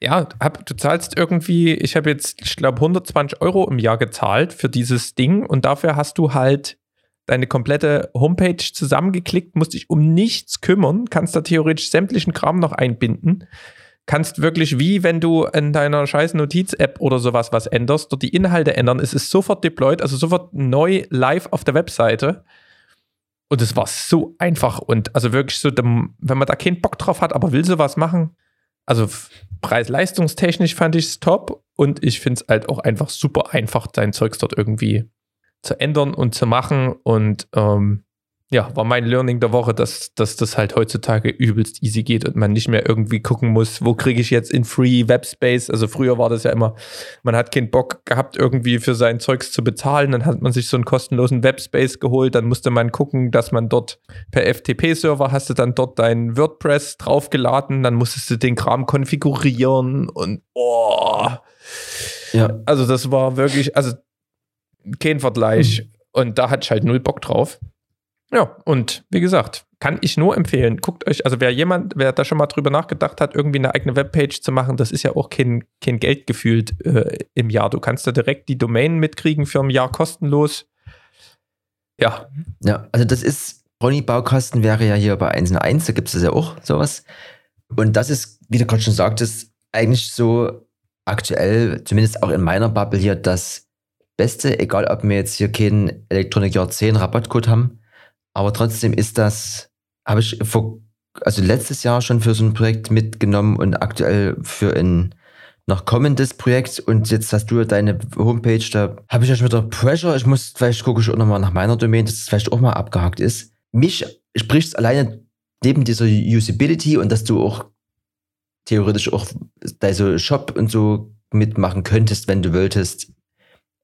ja, hab, du zahlst irgendwie, ich habe jetzt, ich glaube, 120 Euro im Jahr gezahlt für dieses Ding und dafür hast du halt deine komplette Homepage zusammengeklickt, musst dich um nichts kümmern, kannst da theoretisch sämtlichen Kram noch einbinden. Kannst wirklich, wie wenn du in deiner scheiß Notiz-App oder sowas was änderst, dort die Inhalte ändern. Es ist sofort deployed, also sofort neu live auf der Webseite. Und es war so einfach und also wirklich so, wenn man da keinen Bock drauf hat, aber will sowas machen, also preis-leistungstechnisch fand ich es top und ich finde es halt auch einfach super einfach, dein Zeugs dort irgendwie zu ändern und zu machen. Und ähm, ja, war mein Learning der Woche, dass, dass das halt heutzutage übelst easy geht und man nicht mehr irgendwie gucken muss, wo kriege ich jetzt in Free Webspace. Also früher war das ja immer, man hat keinen Bock gehabt, irgendwie für sein Zeugs zu bezahlen. Dann hat man sich so einen kostenlosen Webspace geholt. Dann musste man gucken, dass man dort per FTP-Server hast du dann dort dein WordPress draufgeladen. Dann musstest du den Kram konfigurieren und boah. Ja. Also das war wirklich, also kein Vergleich. Mhm. Und da hatte ich halt null Bock drauf. Ja, und wie gesagt, kann ich nur empfehlen. Guckt euch, also wer jemand, wer da schon mal drüber nachgedacht hat, irgendwie eine eigene Webpage zu machen, das ist ja auch kein, kein Geld gefühlt äh, im Jahr. Du kannst da direkt die Domain mitkriegen für ein Jahr kostenlos. Ja. Ja, also das ist, Ronny Baukasten wäre ja hier bei 1 1, da gibt es ja auch sowas. Und das ist, wie du gerade schon sagtest, eigentlich so aktuell, zumindest auch in meiner Bubble hier, das Beste, egal ob wir jetzt hier keinen Elektronik Jahr 10 Rabattcode haben. Aber trotzdem ist das, habe ich vor, also letztes Jahr schon für so ein Projekt mitgenommen und aktuell für ein noch kommendes Projekt. Und jetzt hast du deine Homepage, da habe ich ja schon wieder Pressure. Ich muss, vielleicht gucke ich auch nochmal nach meiner Domain, dass es vielleicht auch mal abgehakt ist. Mich spricht es alleine neben dieser Usability und dass du auch theoretisch auch dein Shop und so mitmachen könntest, wenn du wolltest,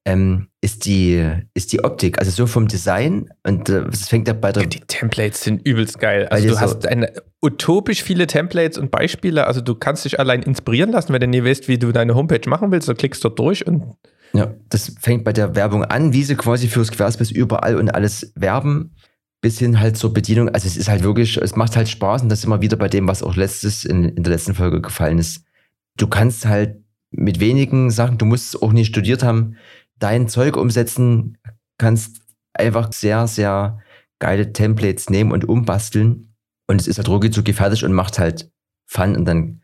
ähm, ist, die, ist die Optik. Also so vom Design und äh, es fängt ja bei der. Die Templates sind übelst geil. Also du so hast eine, utopisch viele Templates und Beispiele. Also du kannst dich allein inspirieren lassen, wenn du nie weißt, wie du deine Homepage machen willst. Du klickst dort durch und Ja, das fängt bei der Werbung an, wie sie quasi fürs Querspace überall und alles werben, bis hin halt zur Bedienung. Also es ist halt wirklich, es macht halt Spaß und das immer wieder bei dem, was auch letztes in, in der letzten Folge gefallen ist. Du kannst halt mit wenigen Sachen, du musst auch nicht studiert haben, dein Zeug umsetzen, kannst einfach sehr, sehr geile Templates nehmen und umbasteln. Und es ist halt ruckzuck fertig und macht halt Fun und dann,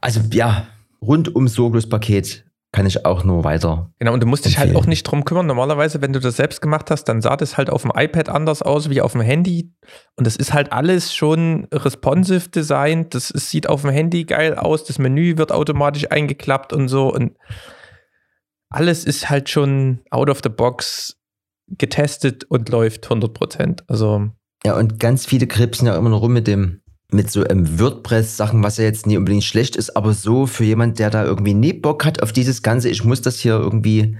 also ja, rundum sorglos Paket kann ich auch nur weiter. Genau, und du musst dich halt auch nicht drum kümmern. Normalerweise, wenn du das selbst gemacht hast, dann sah das halt auf dem iPad anders aus wie auf dem Handy. Und das ist halt alles schon responsive designt. Das sieht auf dem Handy geil aus. Das Menü wird automatisch eingeklappt und so. Und alles ist halt schon out of the box getestet und läuft 100 Prozent. Also. Ja, und ganz viele kripsen ja immer noch rum mit dem, mit so ähm, WordPress-Sachen, was ja jetzt nie unbedingt schlecht ist, aber so für jemand, der da irgendwie nie Bock hat auf dieses Ganze, ich muss das hier irgendwie,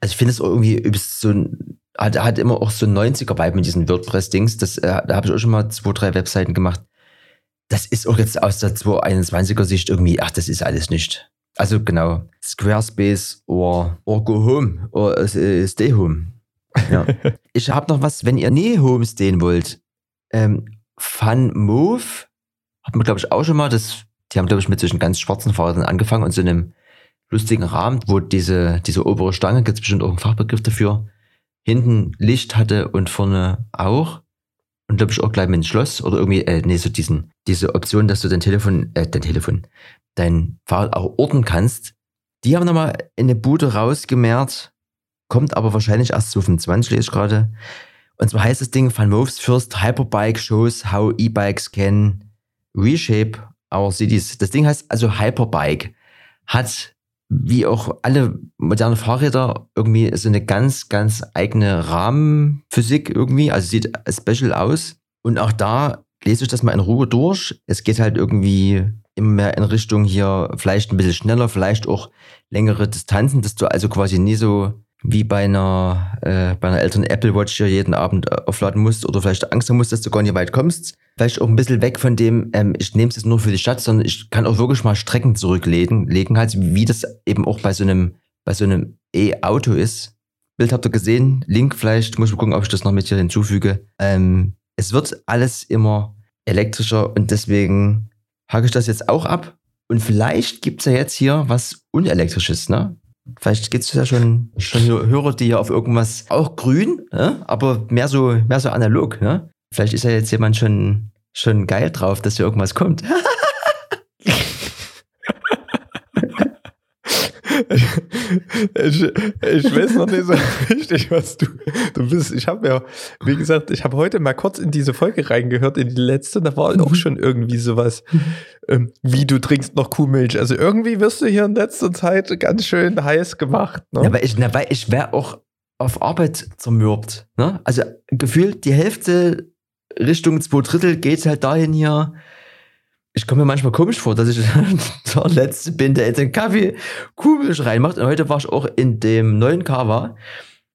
also ich finde es irgendwie so ein, hat, hat immer auch so ein 90er-Vibe mit diesen WordPress-Dings, das, äh, da habe ich auch schon mal zwei, drei Webseiten gemacht. Das ist auch jetzt aus der 221er Sicht irgendwie, ach, das ist alles nicht. Also genau, Squarespace oder, or Go Home oder äh, Stay Home. Ja. ich habe noch was, wenn ihr nie Home stehen wollt. Ähm, Fun Move hat man, glaube ich, auch schon mal. Das, die haben, glaube ich, mit solchen ganz schwarzen Fahrrädern angefangen und so einem lustigen Rahmen, wo diese, diese obere Stange, gibt es bestimmt auch einen Fachbegriff dafür, hinten Licht hatte und vorne auch. Und glaube ich auch gleich mit dem Schloss oder irgendwie, äh, nee, so diesen, diese Option, dass du dein Telefon, äh, dein Telefon, dein Fahrrad auch orten kannst. Die haben nochmal eine Bude rausgemehrt, kommt aber wahrscheinlich erst 2020, lese ich gerade. Und zwar heißt das Ding Van Moves First Hyperbike Shows How E-Bikes Can Reshape Our Cities. Das Ding heißt also Hyperbike. Hat wie auch alle modernen Fahrräder irgendwie so eine ganz, ganz eigene Rahmenphysik irgendwie. Also sieht special aus. Und auch da lese ich das mal in Ruhe durch. Es geht halt irgendwie immer mehr in Richtung hier vielleicht ein bisschen schneller, vielleicht auch längere Distanzen, dass du also quasi nie so wie bei einer, äh, bei einer älteren Apple Watch hier jeden Abend äh, aufladen musst oder vielleicht Angst haben musst, dass du gar nicht weit kommst. Vielleicht auch ein bisschen weg von dem, ähm, ich nehme es jetzt nur für die Stadt, sondern ich kann auch wirklich mal Strecken zurücklegen, legen halt, wie das eben auch bei so einem, bei so einem E-Auto ist. Bild habt ihr gesehen, Link vielleicht, muss ich gucken, ob ich das noch mit hier hinzufüge. Ähm, es wird alles immer elektrischer und deswegen hake ich das jetzt auch ab. Und vielleicht gibt's ja jetzt hier was Unelektrisches, ne? Vielleicht gibt es ja schon, schon Hörer, die ja auf irgendwas auch grün, ne? aber mehr so, mehr so analog. Ne? Vielleicht ist ja jetzt jemand schon, schon geil drauf, dass hier irgendwas kommt. ich, ich, weiß noch nicht so richtig, was du, du bist. Ich habe ja, wie gesagt, ich habe heute mal kurz in diese Folge reingehört, in die letzte, da war auch schon irgendwie sowas, ähm, wie du trinkst noch Kuhmilch. Also irgendwie wirst du hier in letzter Zeit ganz schön heiß gemacht. Ne? Ja, weil ich, na, weil ich wäre auch auf Arbeit zermürbt. Ne? Also gefühlt die Hälfte Richtung zwei Drittel geht halt dahin hier ich komme mir manchmal komisch vor, dass ich der Letzte bin, der jetzt den Kaffee Kugelsch reinmacht. Und heute war ich auch in dem neuen Kava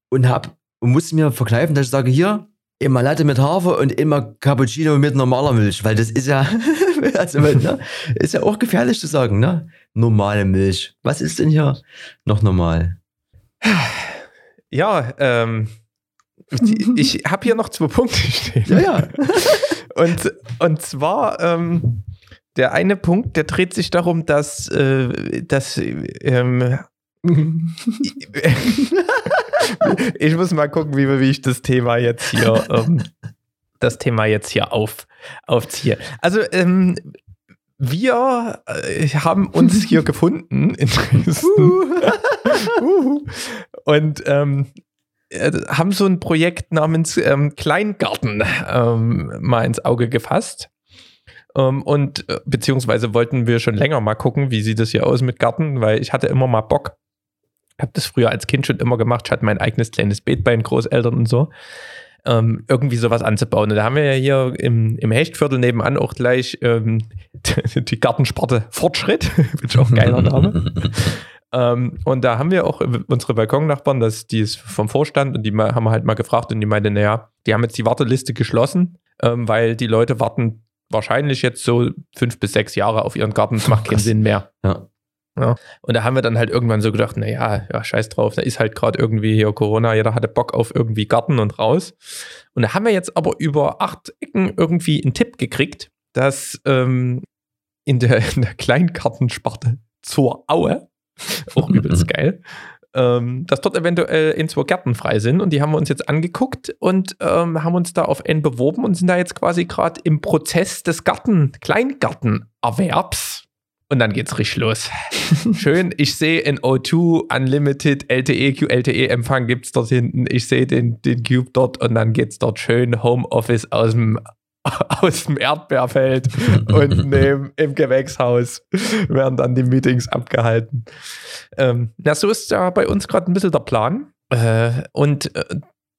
und hab und musste mir verkneifen, dass ich sage, hier, immer Latte mit Hafer und immer Cappuccino mit normaler Milch, weil das ist ja, also, ne, ist ja auch gefährlich zu sagen, ne? Normale Milch. Was ist denn hier noch normal? Ja, ähm, ich habe hier noch zwei Punkte stehen. Ja, ja. und, und zwar, ähm, der eine Punkt, der dreht sich darum, dass, äh, dass ähm, ich muss mal gucken, wie, wie ich das Thema jetzt hier, ähm, das Thema jetzt hier auf, aufziehe. Also, ähm, wir äh, haben uns hier gefunden in Dresden und ähm, äh, haben so ein Projekt namens ähm, Kleingarten ähm, mal ins Auge gefasst. Ähm, und äh, beziehungsweise wollten wir schon länger mal gucken, wie sieht es hier aus mit Garten, weil ich hatte immer mal Bock. Ich habe das früher als Kind schon immer gemacht. Ich hatte mein eigenes kleines Beet bei den Großeltern und so. Ähm, irgendwie sowas anzubauen. Und da haben wir ja hier im, im Hechtviertel nebenan auch gleich ähm, die Gartensparte Fortschritt. Bin ich auch ein geiler Name. ähm, und da haben wir auch unsere Balkonnachbarn, das, die ist vom Vorstand und die haben wir halt mal gefragt und die meinte, naja, die haben jetzt die Warteliste geschlossen, ähm, weil die Leute warten wahrscheinlich jetzt so fünf bis sechs Jahre auf ihren Garten. Das macht keinen Sinn mehr. Ja. Ja. Und da haben wir dann halt irgendwann so gedacht, naja, ja, scheiß drauf, da ist halt gerade irgendwie hier Corona, jeder hatte Bock auf irgendwie Garten und raus. Und da haben wir jetzt aber über acht Ecken irgendwie einen Tipp gekriegt, dass ähm, in, der, in der Kleingartensparte zur Aue, auch übelst geil, ähm, dass dort eventuell in zwei Gärten frei sind. Und die haben wir uns jetzt angeguckt und ähm, haben uns da auf N beworben und sind da jetzt quasi gerade im Prozess des Garten, Kleingartenerwerbs. Und dann geht's richtig los. Schön, ich sehe in O2 Unlimited LTE, QLTE-Empfang gibt's dort hinten. Ich sehe den, den Cube dort und dann geht's dort schön Homeoffice aus dem aus dem Erdbeerfeld und neben, im Gewächshaus werden dann die Meetings abgehalten. Ähm, na, so ist ja bei uns gerade ein bisschen der Plan. Äh, und äh,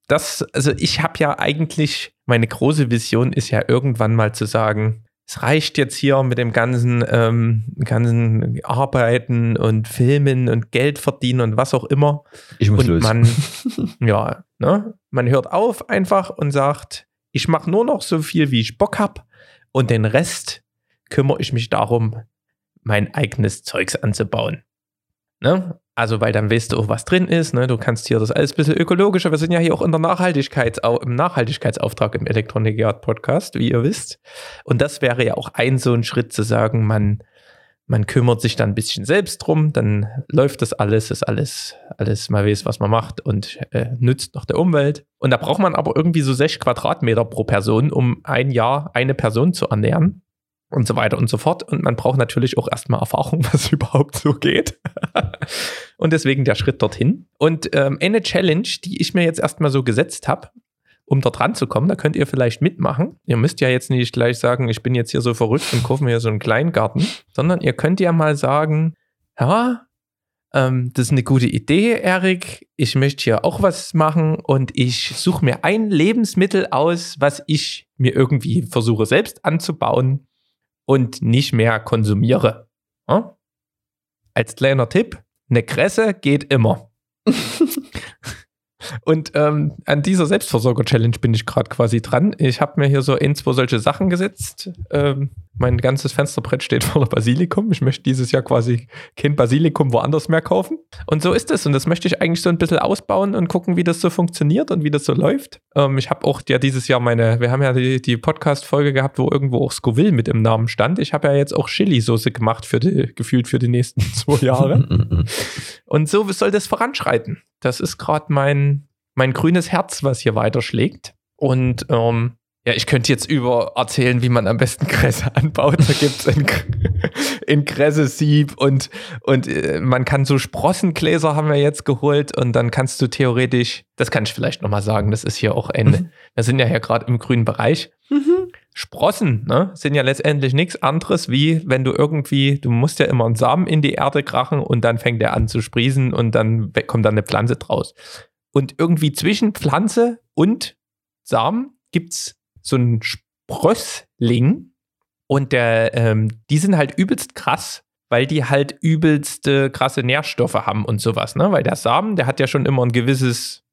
das, also ich habe ja eigentlich, meine große Vision ist ja irgendwann mal zu sagen, es reicht jetzt hier mit dem ganzen, ähm, ganzen Arbeiten und Filmen und Geld verdienen und was auch immer. Ich muss und los. man, ja, ne, man hört auf einfach und sagt, ich mache nur noch so viel, wie ich Bock habe und den Rest kümmere ich mich darum, mein eigenes Zeugs anzubauen. Ne? Also, weil dann weißt du auch, was drin ist. Ne? Du kannst hier das alles ein bisschen ökologischer. Wir sind ja hier auch in der Nachhaltigkeits im Nachhaltigkeitsauftrag im Electronic Yard Podcast, wie ihr wisst. Und das wäre ja auch ein so ein Schritt zu sagen, man, man kümmert sich dann ein bisschen selbst drum, dann läuft das alles, ist alles, alles mal weiß, was man macht und äh, nützt noch der Umwelt. Und da braucht man aber irgendwie so sechs Quadratmeter pro Person, um ein Jahr eine Person zu ernähren und so weiter und so fort. Und man braucht natürlich auch erstmal Erfahrung, was überhaupt so geht. und deswegen der Schritt dorthin. Und ähm, eine Challenge, die ich mir jetzt erstmal so gesetzt habe, um dort ranzukommen, da könnt ihr vielleicht mitmachen. Ihr müsst ja jetzt nicht gleich sagen, ich bin jetzt hier so verrückt und kaufe mir hier so einen Kleingarten, sondern ihr könnt ja mal sagen, ja, ähm, das ist eine gute Idee, Erik. Ich möchte hier auch was machen und ich suche mir ein Lebensmittel aus, was ich mir irgendwie versuche selbst anzubauen und nicht mehr konsumiere. Ja? Als kleiner Tipp, eine Kresse geht immer. Und ähm, an dieser Selbstversorger-Challenge bin ich gerade quasi dran. Ich habe mir hier so ein, zwei solche Sachen gesetzt. Ähm, mein ganzes Fensterbrett steht voller Basilikum. Ich möchte dieses Jahr quasi kein Basilikum woanders mehr kaufen. Und so ist es. Und das möchte ich eigentlich so ein bisschen ausbauen und gucken, wie das so funktioniert und wie das so läuft. Ähm, ich habe auch ja dieses Jahr meine, wir haben ja die, die Podcast-Folge gehabt, wo irgendwo auch Scoville mit im Namen stand. Ich habe ja jetzt auch Chili-Soße gemacht für die, gefühlt für die nächsten zwei Jahre. und so soll das voranschreiten. Das ist gerade mein, mein grünes Herz, was hier weiterschlägt. Und ähm, ja, ich könnte jetzt über erzählen, wie man am besten Kresse anbaut. Da gibt es in, in Kresse-Sieb und, und äh, man kann so Sprossengläser haben wir jetzt geholt und dann kannst du theoretisch, das kann ich vielleicht nochmal sagen, das ist hier auch ein, wir sind ja hier gerade im grünen Bereich. Mhm. Sprossen ne, sind ja letztendlich nichts anderes, wie wenn du irgendwie, du musst ja immer einen Samen in die Erde krachen und dann fängt er an zu sprießen und dann kommt dann eine Pflanze draus. Und irgendwie zwischen Pflanze und Samen gibt es so einen Sprössling und der, ähm, die sind halt übelst krass, weil die halt übelste krasse Nährstoffe haben und sowas, ne? Weil der Samen, der hat ja schon immer ein gewisses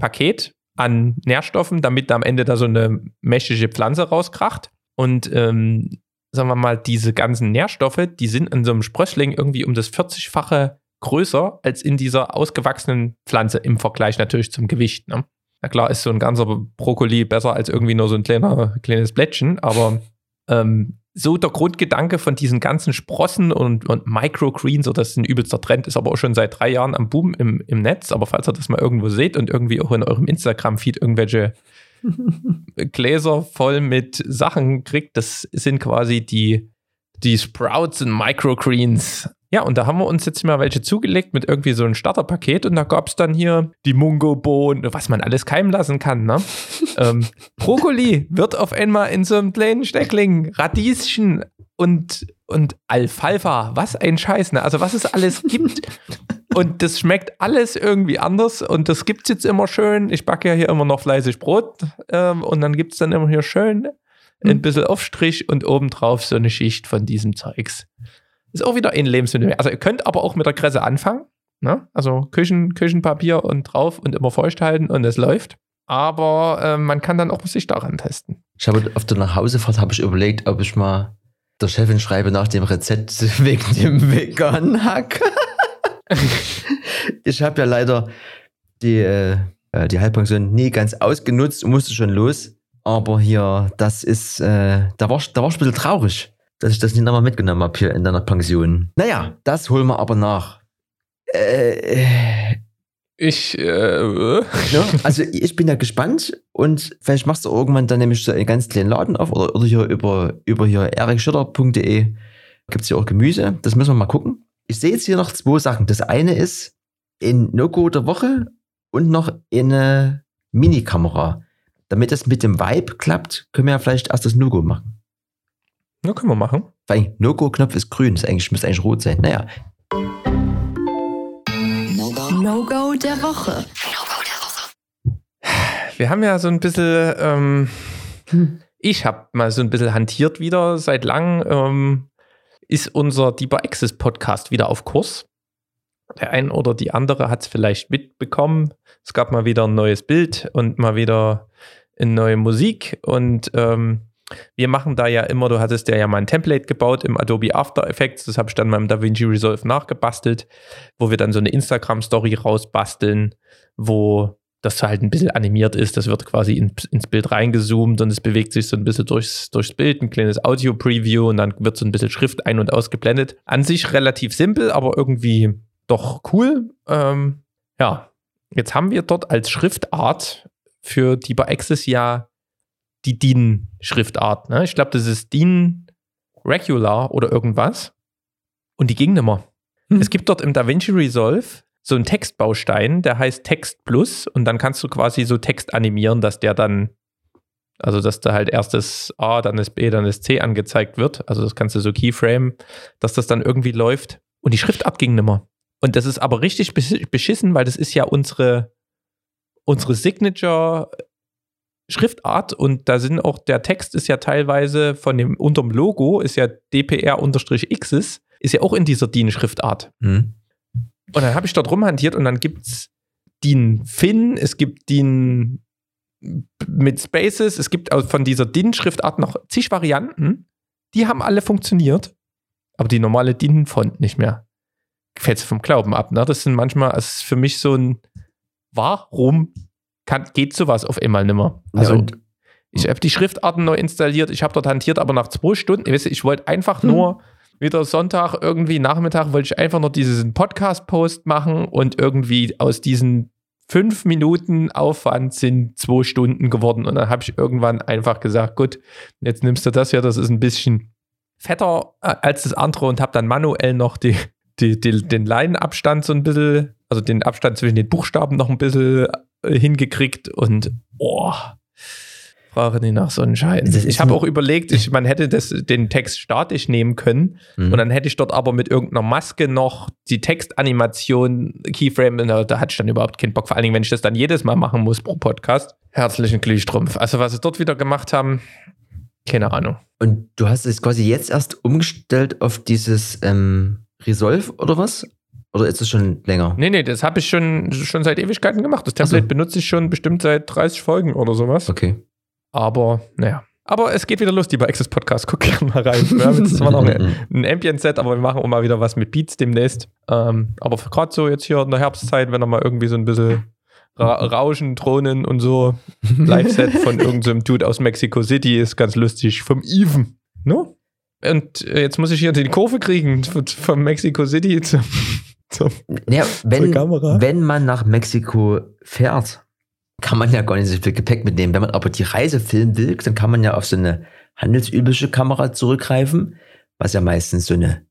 Paket an Nährstoffen, damit da am Ende da so eine mächtige Pflanze rauskracht. Und ähm, sagen wir mal, diese ganzen Nährstoffe, die sind in so einem Sprössling irgendwie um das 40-fache größer als in dieser ausgewachsenen Pflanze im Vergleich natürlich zum Gewicht. Ne? Na klar, ist so ein ganzer Brokkoli besser als irgendwie nur so ein kleiner, kleines Blättchen, aber ähm, so der Grundgedanke von diesen ganzen Sprossen und, und Microgreens, oder das ist ein übelster Trend, ist aber auch schon seit drei Jahren am Boom im, im Netz. Aber falls ihr das mal irgendwo seht und irgendwie auch in eurem Instagram-Feed irgendwelche Gläser voll mit Sachen kriegt, das sind quasi die, die Sprouts und Microgreens. Ja, und da haben wir uns jetzt mal welche zugelegt mit irgendwie so einem Starterpaket und da gab es dann hier die Mungo-Bohnen, was man alles keimen lassen kann, ne? ähm, Brokkoli wird auf einmal in so einem kleinen Steckling, Radieschen und, und Alfalfa, was ein Scheiß, ne? Also was es alles gibt. Und das schmeckt alles irgendwie anders und das gibt's jetzt immer schön. Ich backe ja hier immer noch fleißig Brot ähm, und dann gibt's dann immer hier schön ein bisschen Aufstrich und obendrauf so eine Schicht von diesem Zeugs. Ist auch wieder ein Lebensmittel. Also ihr könnt aber auch mit der Kresse anfangen. Ne? Also Küchen, Küchenpapier und drauf und immer feucht halten und es läuft. Aber äh, man kann dann auch sich daran testen. Ich habe auf der Nachhausefahrt habe ich überlegt, ob ich mal der Chefin schreibe nach dem Rezept wegen dem veganen Hack. ich habe ja leider die, äh, die Halbpension nie ganz ausgenutzt und musste schon los. Aber hier, das ist, äh, da war da war ich ein bisschen traurig, dass ich das nicht nochmal mitgenommen habe hier in deiner Pension. Naja, das holen wir aber nach. Äh, ich, äh, ja, also ich bin ja gespannt und vielleicht machst du irgendwann dann nämlich so einen ganz kleinen Laden auf oder, oder hier über, über hier erikschütter.de gibt es hier auch Gemüse. Das müssen wir mal gucken. Ich sehe jetzt hier noch zwei Sachen. Das eine ist in No-Go der Woche und noch eine Minikamera. Damit das mit dem Vibe klappt, können wir ja vielleicht erst das No-Go machen. Ja, können wir machen. Weil No-Go-Knopf ist grün, das eigentlich, müsste eigentlich rot sein. Naja. No-Go der Woche. Wir haben ja so ein bisschen, ähm, ich habe mal so ein bisschen hantiert wieder. Seit langem ähm, ist unser Deeper Access Podcast wieder auf Kurs. Der ein oder die andere hat es vielleicht mitbekommen. Es gab mal wieder ein neues Bild und mal wieder eine neue Musik. Und ähm, wir machen da ja immer, du hattest ja, mal ein Template gebaut im Adobe After Effects, das habe ich dann im DaVinci Resolve nachgebastelt, wo wir dann so eine Instagram-Story rausbasteln, wo das halt ein bisschen animiert ist. Das wird quasi in, ins Bild reingezoomt und es bewegt sich so ein bisschen durchs, durchs Bild, ein kleines Audio-Preview und dann wird so ein bisschen Schrift ein- und ausgeblendet. An sich relativ simpel, aber irgendwie doch cool. Ähm, ja, jetzt haben wir dort als Schriftart für die bei Access ja die DIN-Schriftart. Ne? Ich glaube, das ist DIN Regular oder irgendwas. Und die ging nicht mehr. Hm. Es gibt dort im DaVinci Resolve so einen Textbaustein, der heißt Text Plus und dann kannst du quasi so Text animieren, dass der dann, also dass da halt erst das A, dann das B, dann das C angezeigt wird. Also das kannst du so Keyframe, dass das dann irgendwie läuft. Und die Schriftart ging nimmer. Und das ist aber richtig beschissen, weil das ist ja unsere, unsere Signature Schriftart und da sind auch, der Text ist ja teilweise von dem, unterm Logo ist ja DPR-Xs, ist ja auch in dieser DIN-Schriftart. Mhm. Und dann habe ich dort rumhantiert und dann gibt es DIN Fin, es gibt DIN mit Spaces, es gibt von dieser DIN-Schriftart noch zig Varianten. Die haben alle funktioniert, aber die normale DIN-Font nicht mehr. Fällt vom Glauben ab. Ne? Das sind manchmal, also ist für mich so ein, warum kann, geht sowas auf einmal nimmer? Also, ja, ich habe die Schriftarten neu installiert, ich habe dort hantiert, aber nach zwei Stunden, ich, ich wollte einfach hm. nur wieder Sonntag, irgendwie Nachmittag, wollte ich einfach nur diesen Podcast-Post machen und irgendwie aus diesen fünf Minuten Aufwand sind zwei Stunden geworden. Und dann habe ich irgendwann einfach gesagt, gut, jetzt nimmst du das hier, das ist ein bisschen fetter äh, als das andere und habe dann manuell noch die, die, die, den Leinenabstand so ein bisschen, also den Abstand zwischen den Buchstaben noch ein bisschen hingekriegt und oh, frage nicht nach so einem Scheiß. Ich habe auch überlegt, ich, man hätte das, den Text statisch nehmen können mhm. und dann hätte ich dort aber mit irgendeiner Maske noch die Textanimation, Keyframe, da hatte ich dann überhaupt keinen Bock, vor allen Dingen, wenn ich das dann jedes Mal machen muss pro Podcast. Herzlichen Glühstrumpf. Also was sie dort wieder gemacht haben, keine Ahnung. Und du hast es quasi jetzt erst umgestellt auf dieses ähm, Resolve oder was? Oder ist es schon länger? Nee, nee, das habe ich schon, schon seit Ewigkeiten gemacht. Das Template so. benutze ich schon bestimmt seit 30 Folgen oder sowas. Okay. Aber, naja. Aber es geht wieder los, die bei Access Podcast. Guck gerne mal rein. Wir haben jetzt zwar noch ein, ein Ambient-Set, aber wir machen auch mal wieder was mit Beats demnächst. Ähm, aber gerade so jetzt hier in der Herbstzeit, wenn er mal irgendwie so ein bisschen Ra Rauschen, Drohnen und so Live-Set von irgendeinem so Dude aus Mexico City ist ganz lustig. Vom Even. No? Und äh, jetzt muss ich hier die Kurve kriegen von Mexico City zum zum, ja, wenn, wenn man nach Mexiko fährt, kann man ja gar nicht so viel Gepäck mitnehmen. Wenn man aber die Reise filmen will, dann kann man ja auf so eine handelsübliche Kamera zurückgreifen, was ja meistens so eine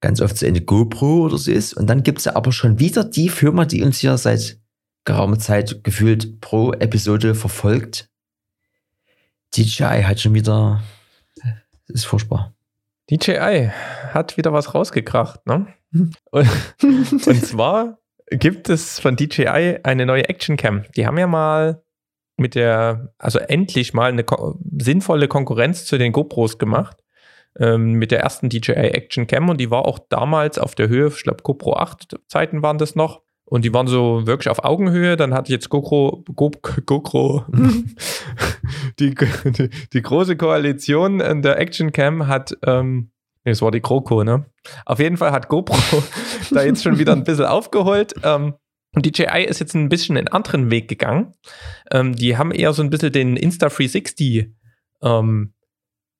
ganz oft so eine GoPro oder so ist. Und dann gibt es ja aber schon wieder die Firma, die uns hier seit geraumer Zeit gefühlt pro Episode verfolgt. DJI hat schon wieder, das ist furchtbar. DJI hat wieder was rausgekracht, ne? Und, und zwar gibt es von DJI eine neue Action Cam. Die haben ja mal mit der, also endlich mal eine ko sinnvolle Konkurrenz zu den GoPros gemacht. Ähm, mit der ersten DJI Action Cam und die war auch damals auf der Höhe, ich glaube GoPro 8 Zeiten waren das noch. Und die waren so wirklich auf Augenhöhe. Dann hat jetzt GoPro, Go, GoPro, die, die, die, große Koalition in der Action Cam hat, ähm, das war die GroKo, ne? Auf jeden Fall hat GoPro da jetzt schon wieder ein bisschen aufgeholt. Ähm, und DJI ist jetzt ein bisschen einen anderen Weg gegangen. Ähm, die haben eher so ein bisschen den Insta360 ähm,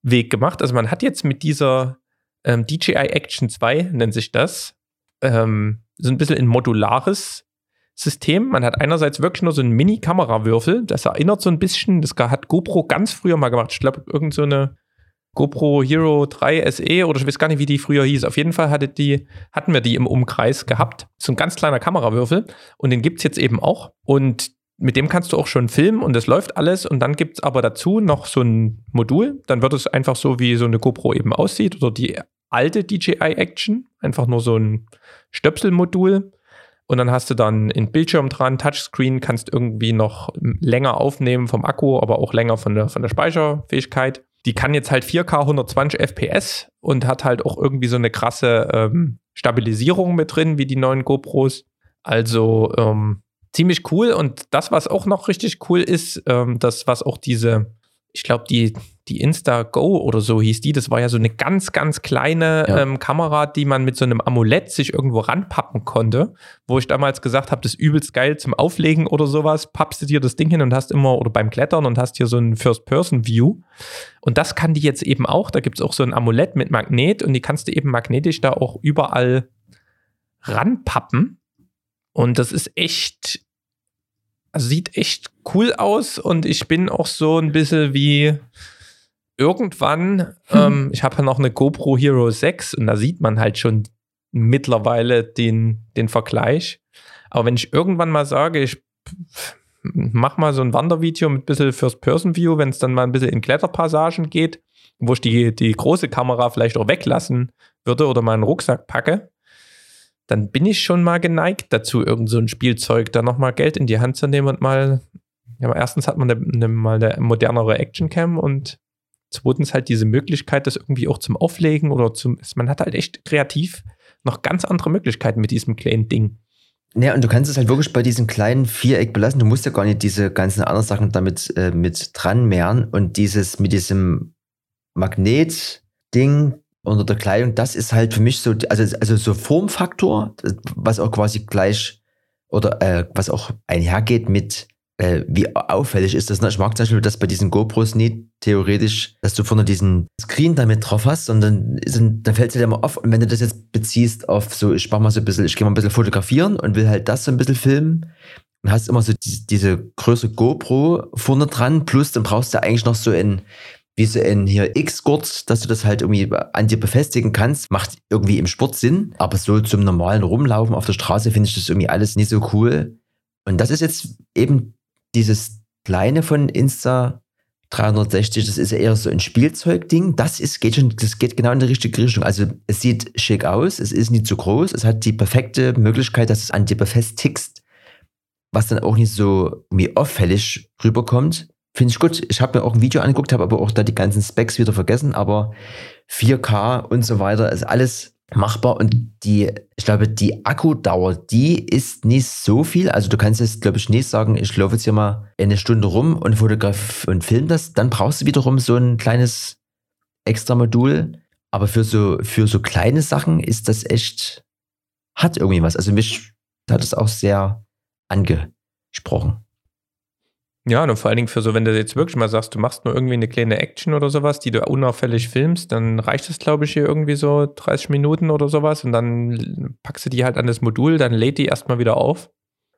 Weg gemacht. Also man hat jetzt mit dieser ähm, DJI Action 2, nennt sich das, ähm, so ein bisschen ein modulares System. Man hat einerseits wirklich nur so einen Mini-Kamerawürfel. Das erinnert so ein bisschen, das hat GoPro ganz früher mal gemacht. Ich glaube, irgend so eine GoPro Hero 3 SE oder ich weiß gar nicht, wie die früher hieß. Auf jeden Fall hatte die, hatten wir die im Umkreis gehabt. So ein ganz kleiner Kamerawürfel. Und den gibt es jetzt eben auch. Und mit dem kannst du auch schon filmen und es läuft alles. Und dann gibt es aber dazu noch so ein Modul. Dann wird es einfach so, wie so eine GoPro eben aussieht oder die alte DJI Action. Einfach nur so ein Stöpselmodul. Und dann hast du dann einen Bildschirm dran, Touchscreen, kannst irgendwie noch länger aufnehmen vom Akku, aber auch länger von der, von der Speicherfähigkeit. Die kann jetzt halt 4K 120 FPS und hat halt auch irgendwie so eine krasse ähm, Stabilisierung mit drin, wie die neuen GoPros. Also ähm, ziemlich cool. Und das, was auch noch richtig cool ist, ähm, das, was auch diese, ich glaube, die, die Insta Go oder so hieß die, das war ja so eine ganz, ganz kleine ja. ähm, Kamera, die man mit so einem Amulett sich irgendwo ranpappen konnte, wo ich damals gesagt habe, das ist übelst geil zum Auflegen oder sowas, pappst du dir das Ding hin und hast immer, oder beim Klettern und hast hier so ein First-Person-View. Und das kann die jetzt eben auch, da gibt es auch so ein Amulett mit Magnet und die kannst du eben magnetisch da auch überall ranpappen. Und das ist echt, also sieht echt cool aus und ich bin auch so ein bisschen wie irgendwann, hm. ähm, ich habe ja noch eine GoPro Hero 6 und da sieht man halt schon mittlerweile den, den Vergleich. Aber wenn ich irgendwann mal sage, ich mach mal so ein Wandervideo mit ein bisschen First-Person-View, wenn es dann mal ein bisschen in Kletterpassagen geht, wo ich die, die große Kamera vielleicht auch weglassen würde oder meinen Rucksack packe, dann bin ich schon mal geneigt dazu, irgend so ein Spielzeug da nochmal Geld in die Hand zu nehmen und mal, ja, erstens hat man eine, eine, mal eine modernere Actioncam und zweitens halt diese Möglichkeit, das irgendwie auch zum Auflegen oder zum, man hat halt echt kreativ noch ganz andere Möglichkeiten mit diesem kleinen Ding. Ja, und du kannst es halt wirklich bei diesem kleinen Viereck belassen. Du musst ja gar nicht diese ganzen anderen Sachen damit äh, mit dran mehren. Und dieses mit diesem Magnet-Ding unter der Kleidung, das ist halt für mich so, also, also so Formfaktor, was auch quasi gleich oder äh, was auch einhergeht mit äh, wie auffällig ist das. Ne? Ich mag zum Beispiel das bei diesen GoPros nicht theoretisch, dass du vorne diesen Screen damit drauf hast, sondern dann fällt es dir immer auf. Und wenn du das jetzt beziehst auf so, ich mach mal so ein bisschen, ich gehe mal ein bisschen fotografieren und will halt das so ein bisschen filmen, und hast immer so die, diese größere GoPro vorne dran, plus dann brauchst du eigentlich noch so ein, wie so ein hier X-Gurt, dass du das halt irgendwie an dir befestigen kannst, macht irgendwie im Sport Sinn, aber so zum normalen Rumlaufen auf der Straße finde ich das irgendwie alles nicht so cool. Und das ist jetzt eben dieses kleine von Insta 360, das ist eher so ein Spielzeugding. Das ist, geht schon, das geht genau in die richtige Richtung. Also es sieht schick aus, es ist nicht zu groß, es hat die perfekte Möglichkeit, dass es an dir befestigst, was dann auch nicht so irgendwie auffällig rüberkommt. Finde ich gut. Ich habe mir auch ein Video angeguckt, habe aber auch da die ganzen Specs wieder vergessen, aber 4K und so weiter ist alles machbar und die, ich glaube, die Akkudauer, die ist nicht so viel. Also du kannst jetzt, glaube ich, nicht sagen, ich laufe jetzt hier mal eine Stunde rum und fotograf und film das. Dann brauchst du wiederum so ein kleines extra Modul. Aber für so, für so kleine Sachen ist das echt, hat irgendwie was. Also mich hat es auch sehr angesprochen. Ja, und vor allen Dingen für so, wenn du jetzt wirklich mal sagst, du machst nur irgendwie eine kleine Action oder sowas, die du unauffällig filmst, dann reicht es, glaube ich, hier irgendwie so 30 Minuten oder sowas und dann packst du die halt an das Modul, dann lädt die erstmal wieder auf.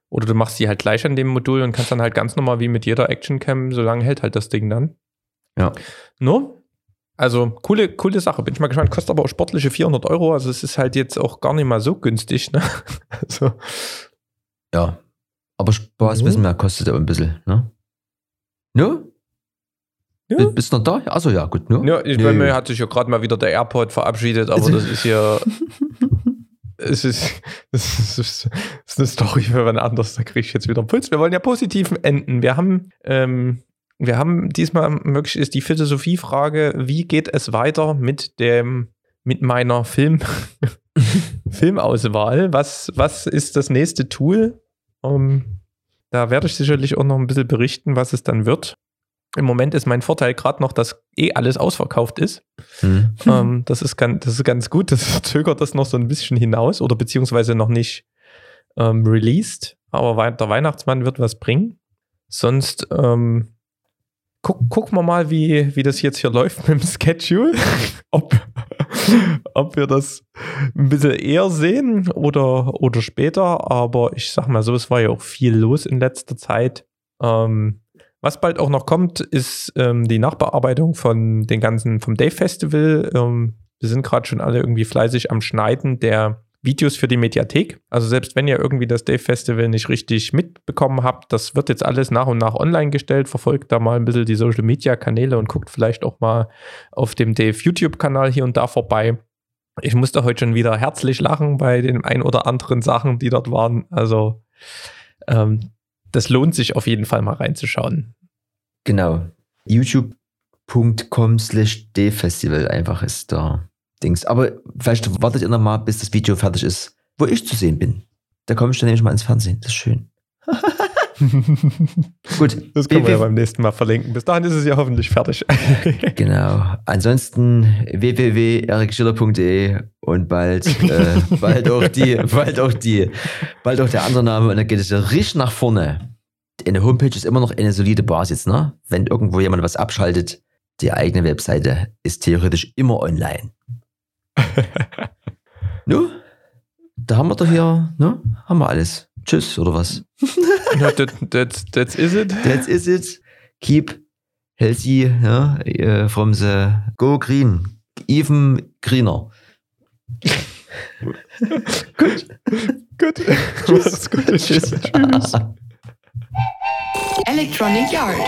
Oder du machst die halt gleich an dem Modul und kannst dann halt ganz normal wie mit jeder Actioncam, so lange hält halt das Ding dann. Ja. Nur, also coole, coole Sache. Bin ich mal gespannt. Kostet aber auch sportliche 400 Euro. Also es ist halt jetzt auch gar nicht mal so günstig. Ne? also. Ja. Aber Spaß mhm. wissen wir, kostet aber ein bisschen. Ne? Ne? Ja? Bist du noch da? Achso, ja, gut. Ne? Ja, ich, bei mir hat sich ja gerade mal wieder der AirPod verabschiedet, aber das ist ja. es ist, das ist, ist eine Story für wann anders, da kriege ich jetzt wieder Puls. Wir wollen ja positiv enden. Wir haben, ähm, wir haben diesmal wirklich ist die Philosophiefrage, wie geht es weiter mit dem, mit meiner Film, Filmauswahl. Was, was ist das nächste Tool? Um, da werde ich sicherlich auch noch ein bisschen berichten, was es dann wird. Im Moment ist mein Vorteil gerade noch, dass eh alles ausverkauft ist. Mhm. Ähm, das, ist ganz, das ist ganz gut. Das zögert das noch so ein bisschen hinaus oder beziehungsweise noch nicht ähm, released. Aber der Weihnachtsmann wird was bringen. Sonst ähm, guck, gucken wir mal, wie, wie das jetzt hier läuft mit dem Schedule. ob, ob wir das ein bisschen eher sehen oder, oder später. Aber ich sag mal so, es war ja auch viel los in letzter Zeit. Ähm, was bald auch noch kommt, ist ähm, die Nachbearbeitung von den ganzen, vom Dave Festival. Ähm, wir sind gerade schon alle irgendwie fleißig am Schneiden der Videos für die Mediathek. Also selbst wenn ihr irgendwie das Dave Festival nicht richtig mitbekommen habt, das wird jetzt alles nach und nach online gestellt. Verfolgt da mal ein bisschen die Social Media Kanäle und guckt vielleicht auch mal auf dem Dave YouTube Kanal hier und da vorbei. Ich musste heute schon wieder herzlich lachen bei den ein oder anderen Sachen, die dort waren. Also ähm, das lohnt sich auf jeden Fall mal reinzuschauen. Genau. youtube.com slash Festival einfach ist da Dings. Aber vielleicht wartet ihr noch mal, bis das Video fertig ist, wo ich zu sehen bin. Da komme ich dann nämlich mal ins Fernsehen. Das ist schön. Gut. Das können wir ja beim nächsten Mal verlinken. Bis dahin ist es ja hoffentlich fertig. genau. Ansonsten www.erikschiller.de und bald, äh, bald auch die, bald auch die, bald auch der andere Name und dann geht es ja richtig nach vorne. Eine Homepage ist immer noch eine solide Basis, ne? Wenn irgendwo jemand was abschaltet, die eigene Webseite ist theoretisch immer online. nu? Da haben wir doch hier, ne? Haben wir alles. Tschüss, oder was? no, that, that's, that's is it. That's is it. Keep healthy, ja, uh, from the go green. Even greener. gut. Gut. Tschüss. Tschüss. Tschüss. Electronic Yard.